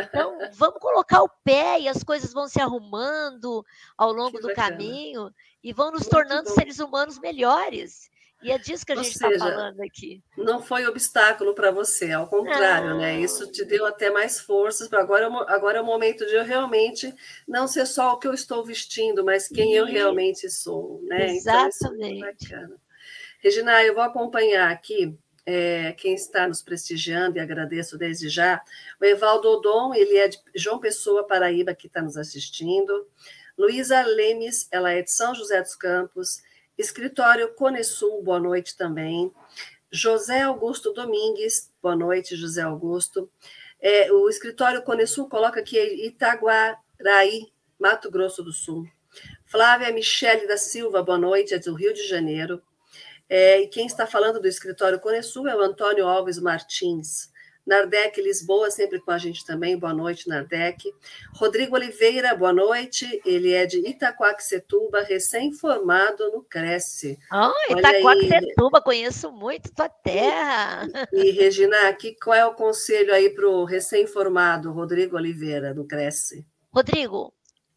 Então, vamos colocar o pé e as coisas vão se arrumando ao longo que do bacana. caminho e vão nos Muito tornando bom. seres humanos melhores. E é disso que a Ou gente está falando aqui. Não foi obstáculo para você, ao contrário, não. né? Isso te deu até mais forças para agora. É agora é o momento de eu realmente não ser só o que eu estou vestindo, mas quem eu realmente sou, né? Exatamente. Então, é. Regina, eu vou acompanhar aqui é, quem está nos prestigiando e agradeço desde já. O Evaldo Odon, ele é de João Pessoa, Paraíba, que está nos assistindo. Luísa Lemes, ela é de São José dos Campos. Escritório Conesul, boa noite também. José Augusto Domingues, boa noite, José Augusto. É, o escritório Conesul coloca aqui Itaguaraí, Mato Grosso do Sul. Flávia Michele da Silva, boa noite, é do Rio de Janeiro. É, e quem está falando do escritório Conesul é o Antônio Alves Martins. Nardec Lisboa, sempre com a gente também. Boa noite, Nardec. Rodrigo Oliveira, boa noite. Ele é de Itaquaquecetuba, recém-formado no Cresce. Ah, oh, Itaquaquecetuba, conheço muito tua terra. E, e Regina, aqui, qual é o conselho aí para o recém-formado Rodrigo Oliveira, no Cresce? Rodrigo,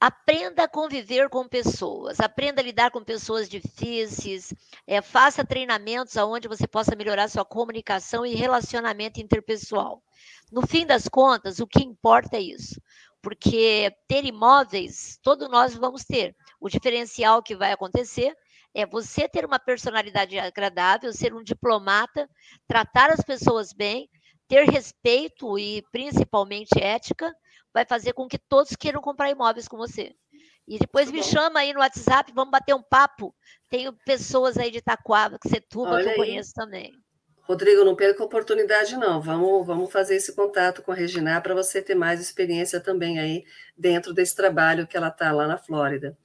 Aprenda a conviver com pessoas, aprenda a lidar com pessoas difíceis, é, faça treinamentos onde você possa melhorar sua comunicação e relacionamento interpessoal. No fim das contas, o que importa é isso, porque ter imóveis, todos nós vamos ter. O diferencial que vai acontecer é você ter uma personalidade agradável, ser um diplomata, tratar as pessoas bem, ter respeito e principalmente ética vai fazer com que todos queiram comprar imóveis com você. E depois me chama aí no WhatsApp, vamos bater um papo. Tenho pessoas aí de Itaquava, que Setuba, que eu conheço também. Rodrigo, não perca a oportunidade, não. Vamos, vamos fazer esse contato com a Regina para você ter mais experiência também aí dentro desse trabalho que ela está lá na Flórida.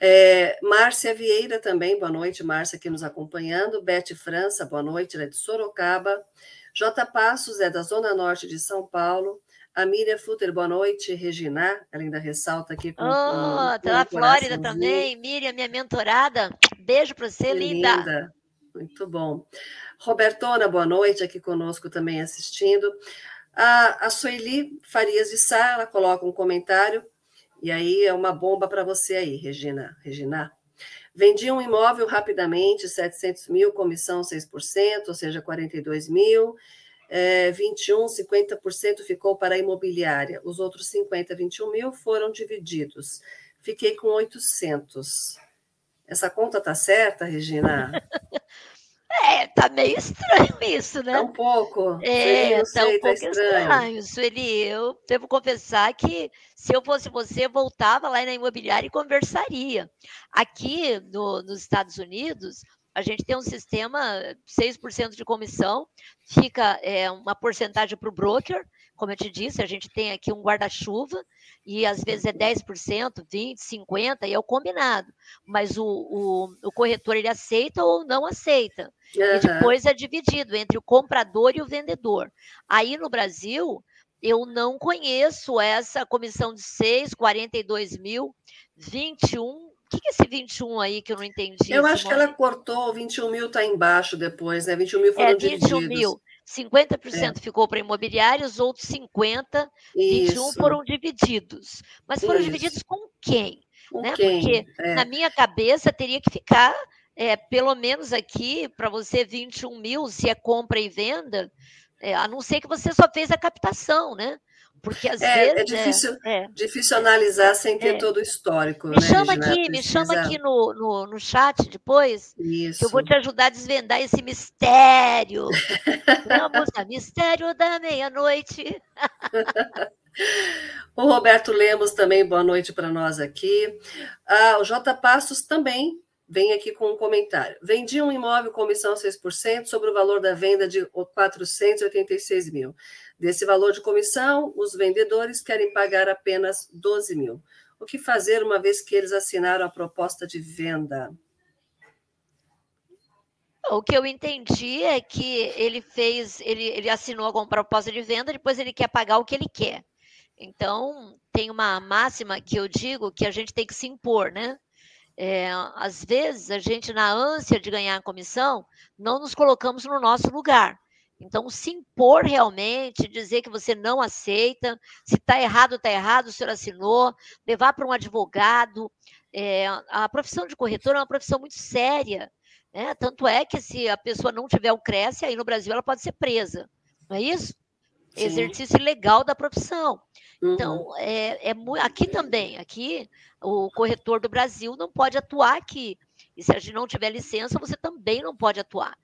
É, Márcia Vieira também, boa noite, Márcia aqui nos acompanhando. Bete França, boa noite, ela é de Sorocaba. J. Passos é da Zona Norte de São Paulo. A Miriam Futter, boa noite. Regina, ela ainda ressalta aqui. Com, oh, com, tá na Flórida também. Miriam, minha mentorada. Beijo para você, linda. linda. Muito bom. Robertona, boa noite, aqui conosco também assistindo. A, a Sueli Farias de Sá, ela coloca um comentário, e aí é uma bomba para você aí, Regina. Regina. Vendi um imóvel rapidamente, 700 mil, comissão 6%, ou seja, 42 mil é, 21, 50% ficou para a imobiliária, os outros 50, 21 mil foram divididos. Fiquei com 800. Essa conta tá certa, Regina? É, tá meio estranho isso, né? Tá um pouco. É, sei, tá um tá pouco estranho. estranho. Sueli, eu devo confessar que se eu fosse você, voltava lá na imobiliária e conversaria. Aqui no, nos Estados Unidos, a gente tem um sistema 6% de comissão, fica é, uma porcentagem para o broker, como eu te disse, a gente tem aqui um guarda-chuva, e às vezes é 10%, 20%, 50%, e é o combinado. Mas o, o, o corretor ele aceita ou não aceita. Uhum. E depois é dividido entre o comprador e o vendedor. Aí no Brasil, eu não conheço essa comissão de 6, 42 mil, 21 que, que é esse 21 aí que eu não entendi? Eu acho que ela cortou, 21 mil está embaixo depois, né? 21 mil foram é, 21 divididos. mil. 50% é. ficou para imobiliário, os outros 50, Isso. 21 foram divididos. Mas foram Isso. divididos com quem? Com né? quem? Porque é. na minha cabeça teria que ficar, é, pelo menos aqui, para você 21 mil, se é compra e venda, é, a não ser que você só fez a captação, né? Porque às é, é vezes. É difícil, é, difícil analisar sem ter é. todo o histórico. Me né, chama aqui, me chama aqui no, no, no chat depois, Isso. que eu vou te ajudar a desvendar esse mistério. Vamos a mistério da meia-noite. o Roberto Lemos também, boa noite para nós aqui. Ah, o J. Passos também vem aqui com um comentário. Vendi um imóvel comissão 6% sobre o valor da venda de 486 mil. Desse valor de comissão, os vendedores querem pagar apenas 12 mil. O que fazer uma vez que eles assinaram a proposta de venda? O que eu entendi é que ele fez, ele, ele assinou alguma proposta de venda, depois ele quer pagar o que ele quer. Então, tem uma máxima que eu digo que a gente tem que se impor, né? É, às vezes, a gente, na ânsia de ganhar a comissão, não nos colocamos no nosso lugar. Então, se impor realmente, dizer que você não aceita, se está errado, está errado, o senhor assinou, levar para um advogado. É, a profissão de corretor é uma profissão muito séria. Né? Tanto é que se a pessoa não tiver o Cresce, aí no Brasil ela pode ser presa. Não é isso? Sim. Exercício legal da profissão. Então, uhum. é, é, aqui também, aqui o corretor do Brasil não pode atuar aqui. E se a gente não tiver licença, você também não pode atuar.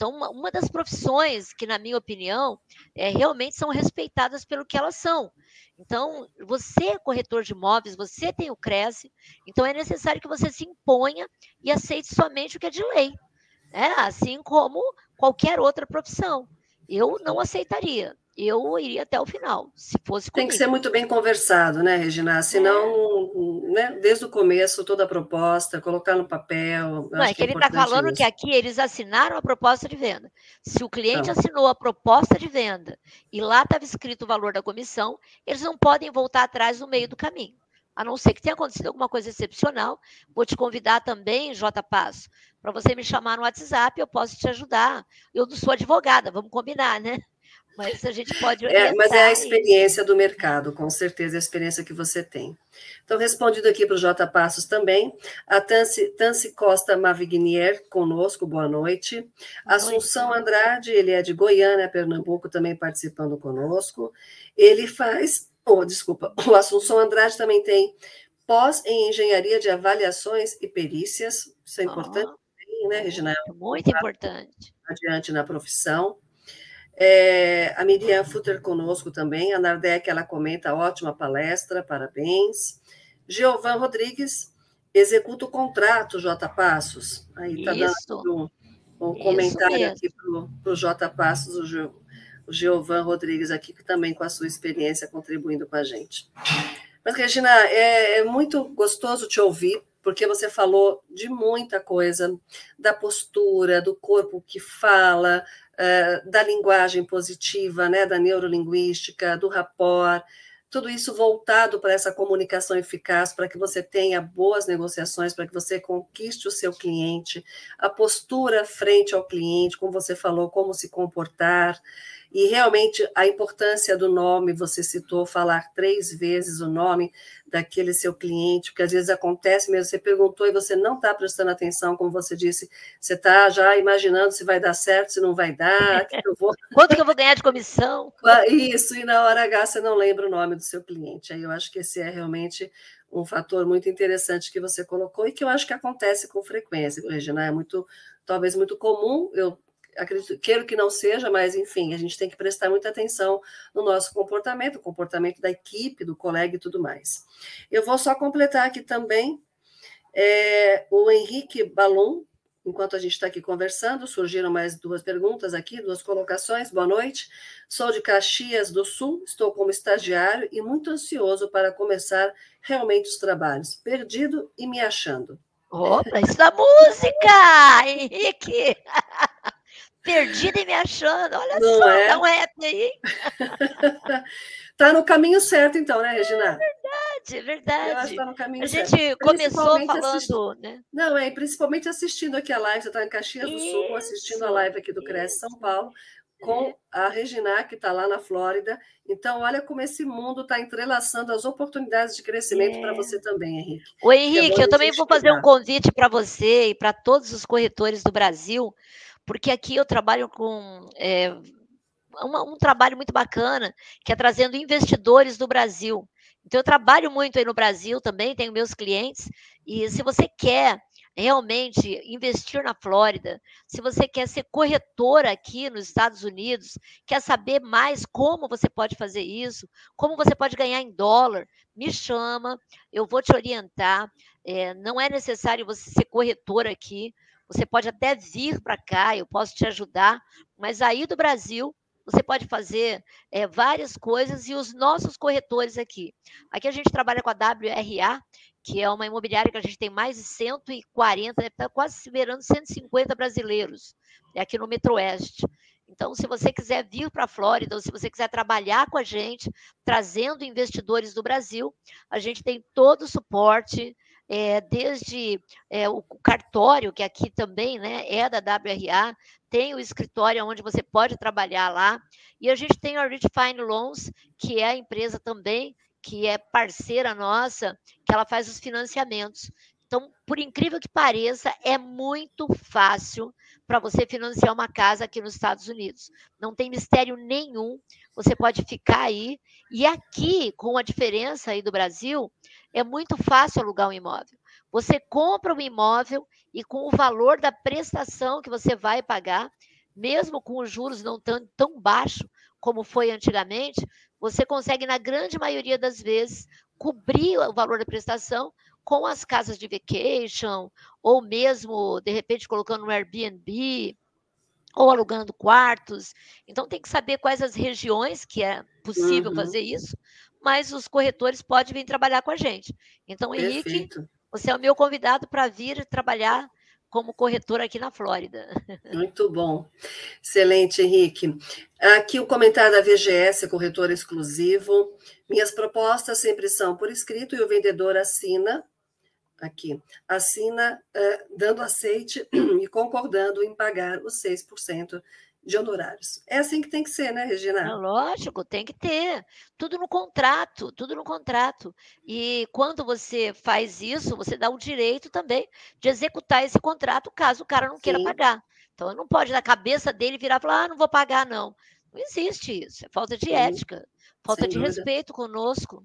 Então, uma, uma das profissões que, na minha opinião, é, realmente são respeitadas pelo que elas são. Então, você é corretor de imóveis, você tem o Cresce, então é necessário que você se imponha e aceite somente o que é de lei, né? assim como qualquer outra profissão. Eu não aceitaria eu iria até o final, se fosse comigo. Tem que ser muito bem conversado, né, Regina? Senão, é. né, desde o começo, toda a proposta, colocar no papel. Não, é que, é ele está falando isso. que aqui eles assinaram a proposta de venda. Se o cliente não. assinou a proposta de venda e lá estava escrito o valor da comissão, eles não podem voltar atrás no meio do caminho. A não ser que tenha acontecido alguma coisa excepcional. Vou te convidar também, J. Passo, para você me chamar no WhatsApp, eu posso te ajudar. Eu não sou advogada, vamos combinar, né? Mas a gente pode. É, mas é a experiência do mercado, com certeza, é a experiência que você tem. Então, respondido aqui para o J. Passos também, a Tanci, Tanci Costa Mavignier conosco, boa noite. Boa Assunção noite. Andrade, ele é de Goiânia, Pernambuco, também participando conosco. Ele faz. Oh, desculpa, o Assunção Andrade também tem pós em engenharia de avaliações e perícias. Isso é importante, oh, né, Regina? Muito importante. Adiante na profissão. É, a Miriam Futter conosco também, a Nardec, ela comenta, ótima palestra, parabéns. Giovan Rodrigues, executa o contrato, J. Passos. Aí está dando um, um comentário aqui para o J. Passos, o, Gio, o Giovan Rodrigues aqui, que também com a sua experiência contribuindo com a gente. Mas, Regina, é, é muito gostoso te ouvir, porque você falou de muita coisa, da postura, do corpo que fala, eh, da linguagem positiva, né, da neurolinguística, do rapport, tudo isso voltado para essa comunicação eficaz, para que você tenha boas negociações, para que você conquiste o seu cliente, a postura frente ao cliente, como você falou, como se comportar. E realmente a importância do nome, você citou falar três vezes o nome daquele seu cliente, porque às vezes acontece mesmo, você perguntou e você não está prestando atenção, como você disse, você está já imaginando se vai dar certo, se não vai dar, que eu vou... quanto que eu vou ganhar de comissão. Isso, e na hora H você não lembra o nome do seu cliente. Aí eu acho que esse é realmente um fator muito interessante que você colocou e que eu acho que acontece com frequência, Regina, é muito, talvez muito comum, eu acredito, quero que não seja, mas enfim, a gente tem que prestar muita atenção no nosso comportamento, o comportamento da equipe, do colega e tudo mais. Eu vou só completar aqui também é, o Henrique Balon, enquanto a gente está aqui conversando, surgiram mais duas perguntas aqui, duas colocações. Boa noite. Sou de Caxias do Sul, estou como estagiário e muito ansioso para começar realmente os trabalhos, perdido e me achando. Opa, isso da música, Henrique! perdida e me achando. Olha Não só, é? dá um rap aí. tá no caminho certo, então, né, Regina? É verdade. verdade, verdade. Eu acho que está no caminho A gente certo. começou falando, assisti... né? Não, é, principalmente assistindo aqui a live, você está em Caxias do Sul, assistindo a live aqui do Cresce São Paulo, com a Regina, que está lá na Flórida. Então, olha como esse mundo está entrelaçando as oportunidades de crescimento é. para você também, Henrique. O Henrique, é eu também vou fazer um convite para você e para todos os corretores do Brasil, porque aqui eu trabalho com é, um trabalho muito bacana, que é trazendo investidores do Brasil. Então, eu trabalho muito aí no Brasil também, tenho meus clientes, e se você quer realmente investir na Flórida, se você quer ser corretora aqui nos Estados Unidos, quer saber mais como você pode fazer isso, como você pode ganhar em dólar, me chama, eu vou te orientar. É, não é necessário você ser corretora aqui, você pode até vir para cá, eu posso te ajudar, mas aí do Brasil você pode fazer é, várias coisas e os nossos corretores aqui. Aqui a gente trabalha com a WRA, que é uma imobiliária que a gente tem mais de 140, está quase se beirando 150 brasileiros, é aqui no Metroeste. Então, se você quiser vir para a Flórida, ou se você quiser trabalhar com a gente, trazendo investidores do Brasil, a gente tem todo o suporte, é, desde é, o cartório, que aqui também né, é da WRA, tem o escritório onde você pode trabalhar lá, e a gente tem a Rich Fine Loans, que é a empresa também que é parceira nossa, que ela faz os financiamentos. Então, por incrível que pareça, é muito fácil para você financiar uma casa aqui nos Estados Unidos. Não tem mistério nenhum. Você pode ficar aí. E aqui, com a diferença aí do Brasil, é muito fácil alugar um imóvel. Você compra um imóvel e com o valor da prestação que você vai pagar, mesmo com os juros não tão, tão baixo como foi antigamente, você consegue, na grande maioria das vezes, cobrir o valor da prestação com as casas de vacation, ou mesmo, de repente, colocando no Airbnb, ou alugando quartos. Então, tem que saber quais as regiões que é possível uhum. fazer isso, mas os corretores podem vir trabalhar com a gente. Então, Perfeito. Henrique, você é o meu convidado para vir trabalhar como corretor aqui na Flórida. Muito bom. Excelente, Henrique. Aqui o comentário da VGS, corretor exclusivo. Minhas propostas sempre são por escrito e o vendedor assina. Aqui, assina uh, dando aceite e concordando em pagar os 6% de honorários. É assim que tem que ser, né, Regina? É lógico, tem que ter. Tudo no contrato, tudo no contrato. E quando você faz isso, você dá o direito também de executar esse contrato caso o cara não queira Sim. pagar. Então, não pode na cabeça dele virar e falar, ah, não vou pagar, não. Não existe isso. É falta de Sim. ética, falta Sem de dúvida. respeito conosco.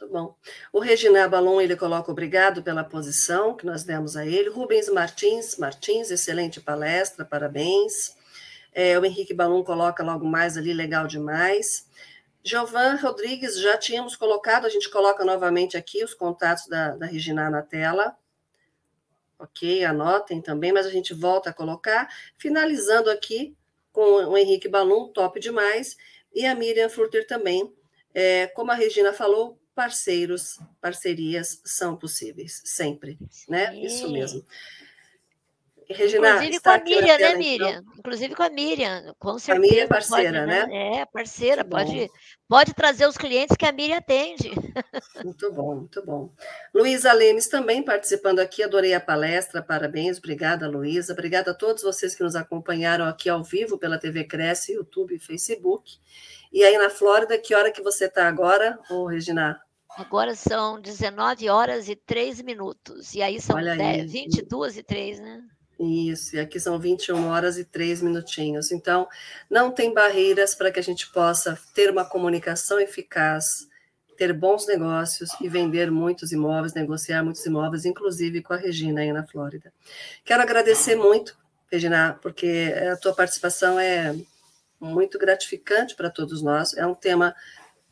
Muito bom. O Reginaldo Balon, ele coloca obrigado pela posição que nós demos a ele. Rubens Martins, Martins, excelente palestra, parabéns. É, o Henrique Balum coloca logo mais ali, legal demais. Giovan Rodrigues, já tínhamos colocado, a gente coloca novamente aqui os contatos da, da Regina na tela. Ok, anotem também, mas a gente volta a colocar. Finalizando aqui com o Henrique Balum, top demais, e a Miriam Furter também. É, como a Regina falou, parceiros, parcerias são possíveis, sempre, né? Isso mesmo. Regina, Inclusive com a Miriam, né, Miriam? Então? Inclusive com a Miriam, com certeza. A Miriam é parceira, pode, né? né? É, parceira, pode, pode trazer os clientes que a Miriam atende. Muito bom, muito bom. Luísa Lemes também participando aqui, adorei a palestra, parabéns, obrigada, Luísa. Obrigada a todos vocês que nos acompanharam aqui ao vivo pela TV Cresce, YouTube e Facebook. E aí na Flórida, que hora que você está agora, ô Regina? Agora são 19 horas e 3 minutos. E aí são Olha 10, aí. 22 e 3, né? Isso, e aqui são 21 horas e 3 minutinhos. Então, não tem barreiras para que a gente possa ter uma comunicação eficaz, ter bons negócios e vender muitos imóveis, negociar muitos imóveis, inclusive com a Regina aí na Flórida. Quero agradecer muito, Regina, porque a tua participação é muito gratificante para todos nós. É um tema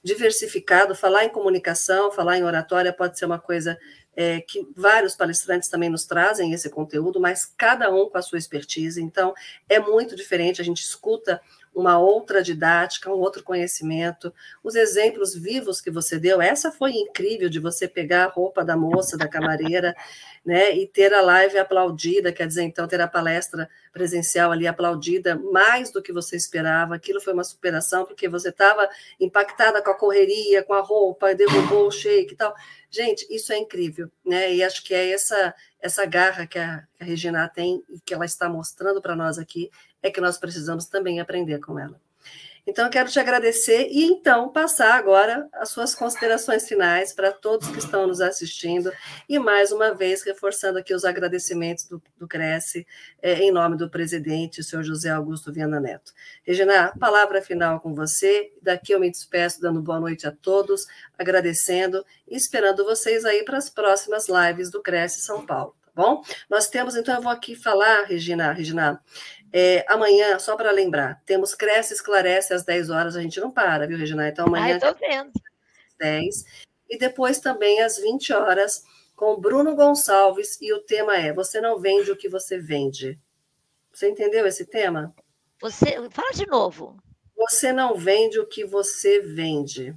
diversificado. Falar em comunicação, falar em oratória pode ser uma coisa é, que vários palestrantes também nos trazem esse conteúdo, mas cada um com a sua expertise. Então, é muito diferente. A gente escuta uma outra didática, um outro conhecimento. Os exemplos vivos que você deu, essa foi incrível de você pegar a roupa da moça, da camareira, né, e ter a live aplaudida, quer dizer, então ter a palestra presencial ali aplaudida mais do que você esperava. Aquilo foi uma superação, porque você estava impactada com a correria, com a roupa, derrubou o shake e tal. Gente, isso é incrível, né? E acho que é essa essa garra que a, que a Regina tem e que ela está mostrando para nós aqui, é que nós precisamos também aprender com ela. Então, eu quero te agradecer e então passar agora as suas considerações finais para todos que estão nos assistindo e mais uma vez reforçando aqui os agradecimentos do, do Cresce é, em nome do presidente, senhor José Augusto Viana Neto. Regina, palavra final com você. Daqui eu me despeço dando boa noite a todos, agradecendo e esperando vocês aí para as próximas lives do Cresce São Paulo. Bom? Nós temos, então, eu vou aqui falar, Regina, Regina, é, amanhã, só para lembrar, temos Cresce Esclarece às 10 horas, a gente não para, viu, Regina? Então amanhã. Ai, tô vendo. Às 10. E depois também às 20 horas, com Bruno Gonçalves, e o tema é Você não vende o que você vende. Você entendeu esse tema? Você fala de novo. Você não vende o que você vende.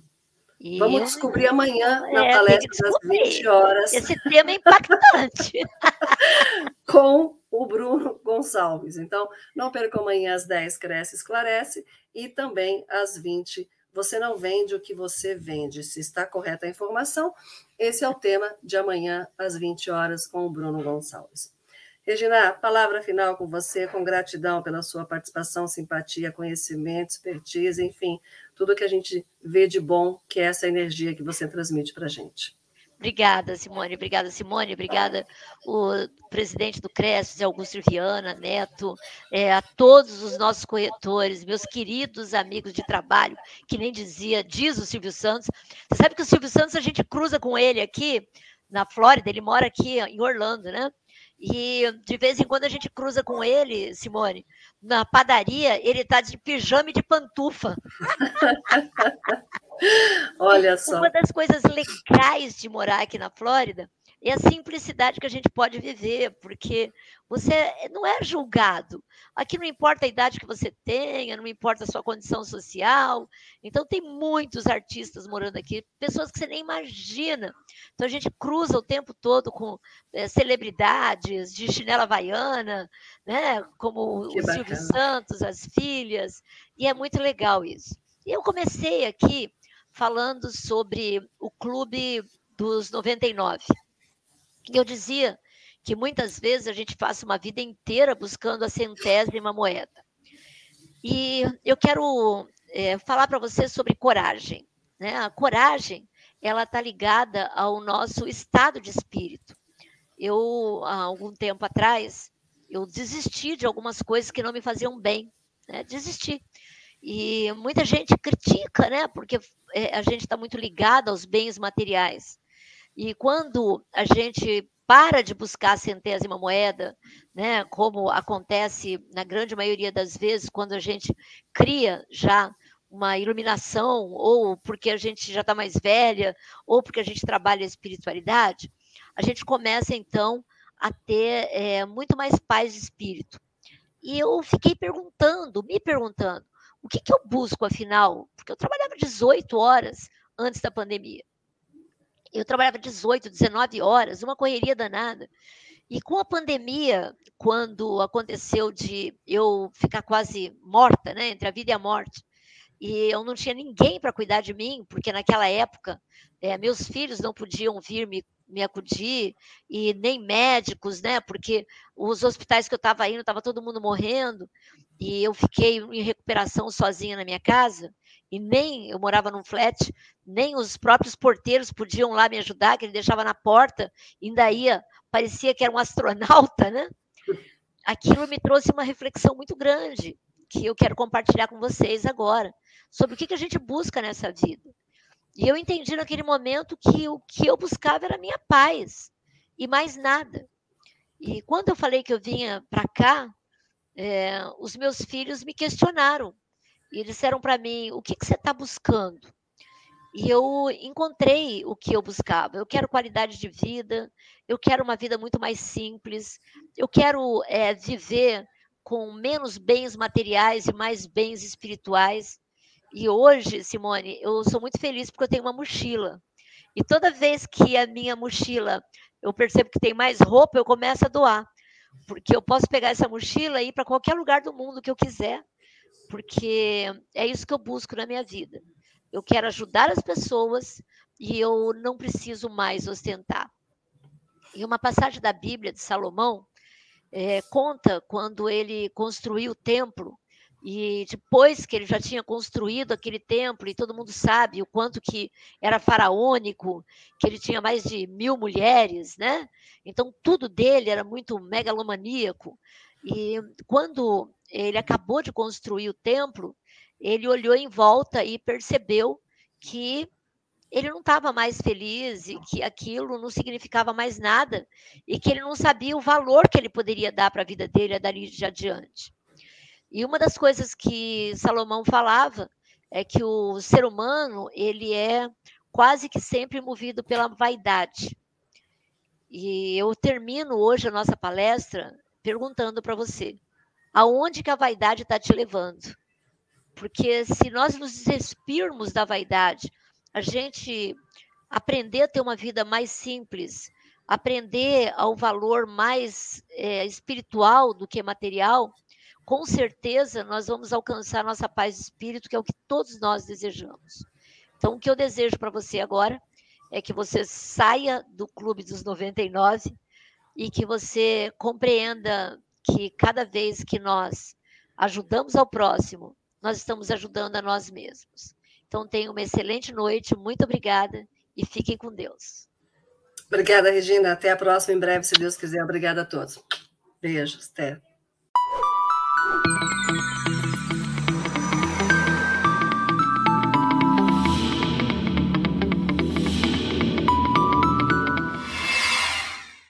E Vamos descobrir amanhã na é, palestra das 20 horas. Esse tema é impactante. com o Bruno Gonçalves. Então, não perca amanhã às 10, Cresce Esclarece, e também às 20, Você não vende o que você vende. Se está correta a informação, esse é o tema de amanhã às 20 horas com o Bruno Gonçalves. Regina, palavra final com você, com gratidão pela sua participação, simpatia, conhecimento, expertise, enfim, tudo que a gente vê de bom, que é essa energia que você transmite para a gente. Obrigada, Simone. Obrigada, Simone. Obrigada, o presidente do CRES, Augusto Viana, Neto, é, a todos os nossos corretores, meus queridos amigos de trabalho, que nem dizia, diz o Silvio Santos. Você sabe que o Silvio Santos, a gente cruza com ele aqui na Flórida, ele mora aqui em Orlando, né? E de vez em quando a gente cruza com ele, Simone, na padaria, ele está de pijama e de pantufa. Olha só. Uma das coisas legais de morar aqui na Flórida é a simplicidade que a gente pode viver, porque você não é julgado. Aqui não importa a idade que você tenha, não importa a sua condição social. Então, tem muitos artistas morando aqui, pessoas que você nem imagina. Então, a gente cruza o tempo todo com é, celebridades de chinela havaiana, né? como que o bacana. Silvio Santos, as filhas, e é muito legal isso. E eu comecei aqui falando sobre o Clube dos 99. Eu dizia que muitas vezes a gente passa uma vida inteira buscando a centésima moeda. E eu quero é, falar para você sobre coragem. Né? A coragem ela está ligada ao nosso estado de espírito. Eu, há algum tempo atrás, eu desisti de algumas coisas que não me faziam bem. Né? Desisti. E muita gente critica, né? Porque é, a gente está muito ligado aos bens materiais. E quando a gente para de buscar a centésima moeda, né, como acontece na grande maioria das vezes quando a gente cria já uma iluminação, ou porque a gente já está mais velha, ou porque a gente trabalha a espiritualidade, a gente começa então a ter é, muito mais paz de espírito. E eu fiquei perguntando, me perguntando, o que, que eu busco, afinal? Porque eu trabalhava 18 horas antes da pandemia. Eu trabalhava 18, 19 horas, uma correria danada. E com a pandemia, quando aconteceu de eu ficar quase morta, né, entre a vida e a morte, e eu não tinha ninguém para cuidar de mim, porque naquela época é, meus filhos não podiam vir me, me acudir, e nem médicos, né, porque os hospitais que eu estava indo, estava todo mundo morrendo e eu fiquei em recuperação sozinha na minha casa, e nem eu morava num flat, nem os próprios porteiros podiam lá me ajudar, que ele deixava na porta, ainda ia, parecia que era um astronauta, né? Aquilo me trouxe uma reflexão muito grande, que eu quero compartilhar com vocês agora, sobre o que, que a gente busca nessa vida. E eu entendi naquele momento que o que eu buscava era a minha paz, e mais nada. E quando eu falei que eu vinha para cá, é, os meus filhos me questionaram e disseram para mim: o que, que você está buscando? E eu encontrei o que eu buscava. Eu quero qualidade de vida, eu quero uma vida muito mais simples, eu quero é, viver com menos bens materiais e mais bens espirituais. E hoje, Simone, eu sou muito feliz porque eu tenho uma mochila. E toda vez que a minha mochila eu percebo que tem mais roupa, eu começo a doar. Porque eu posso pegar essa mochila e ir para qualquer lugar do mundo que eu quiser, porque é isso que eu busco na minha vida. Eu quero ajudar as pessoas e eu não preciso mais ostentar. E uma passagem da Bíblia de Salomão é, conta quando ele construiu o templo e depois que ele já tinha construído aquele templo, e todo mundo sabe o quanto que era faraônico, que ele tinha mais de mil mulheres, né? Então tudo dele era muito megalomaníaco. E quando ele acabou de construir o templo, ele olhou em volta e percebeu que ele não estava mais feliz e que aquilo não significava mais nada e que ele não sabia o valor que ele poderia dar para a vida dele dali de adiante. E uma das coisas que Salomão falava é que o ser humano ele é quase que sempre movido pela vaidade. E eu termino hoje a nossa palestra perguntando para você: aonde que a vaidade está te levando? Porque se nós nos despirmos da vaidade, a gente aprender a ter uma vida mais simples, aprender ao valor mais é, espiritual do que material, com certeza nós vamos alcançar nossa paz de espírito, que é o que todos nós desejamos. Então, o que eu desejo para você agora é que você saia do clube dos 99 e que você compreenda que cada vez que nós ajudamos ao próximo, nós estamos ajudando a nós mesmos. Então, tenha uma excelente noite, muito obrigada e fiquem com Deus. Obrigada, Regina. Até a próxima, em breve, se Deus quiser. Obrigada a todos. Beijos. Até.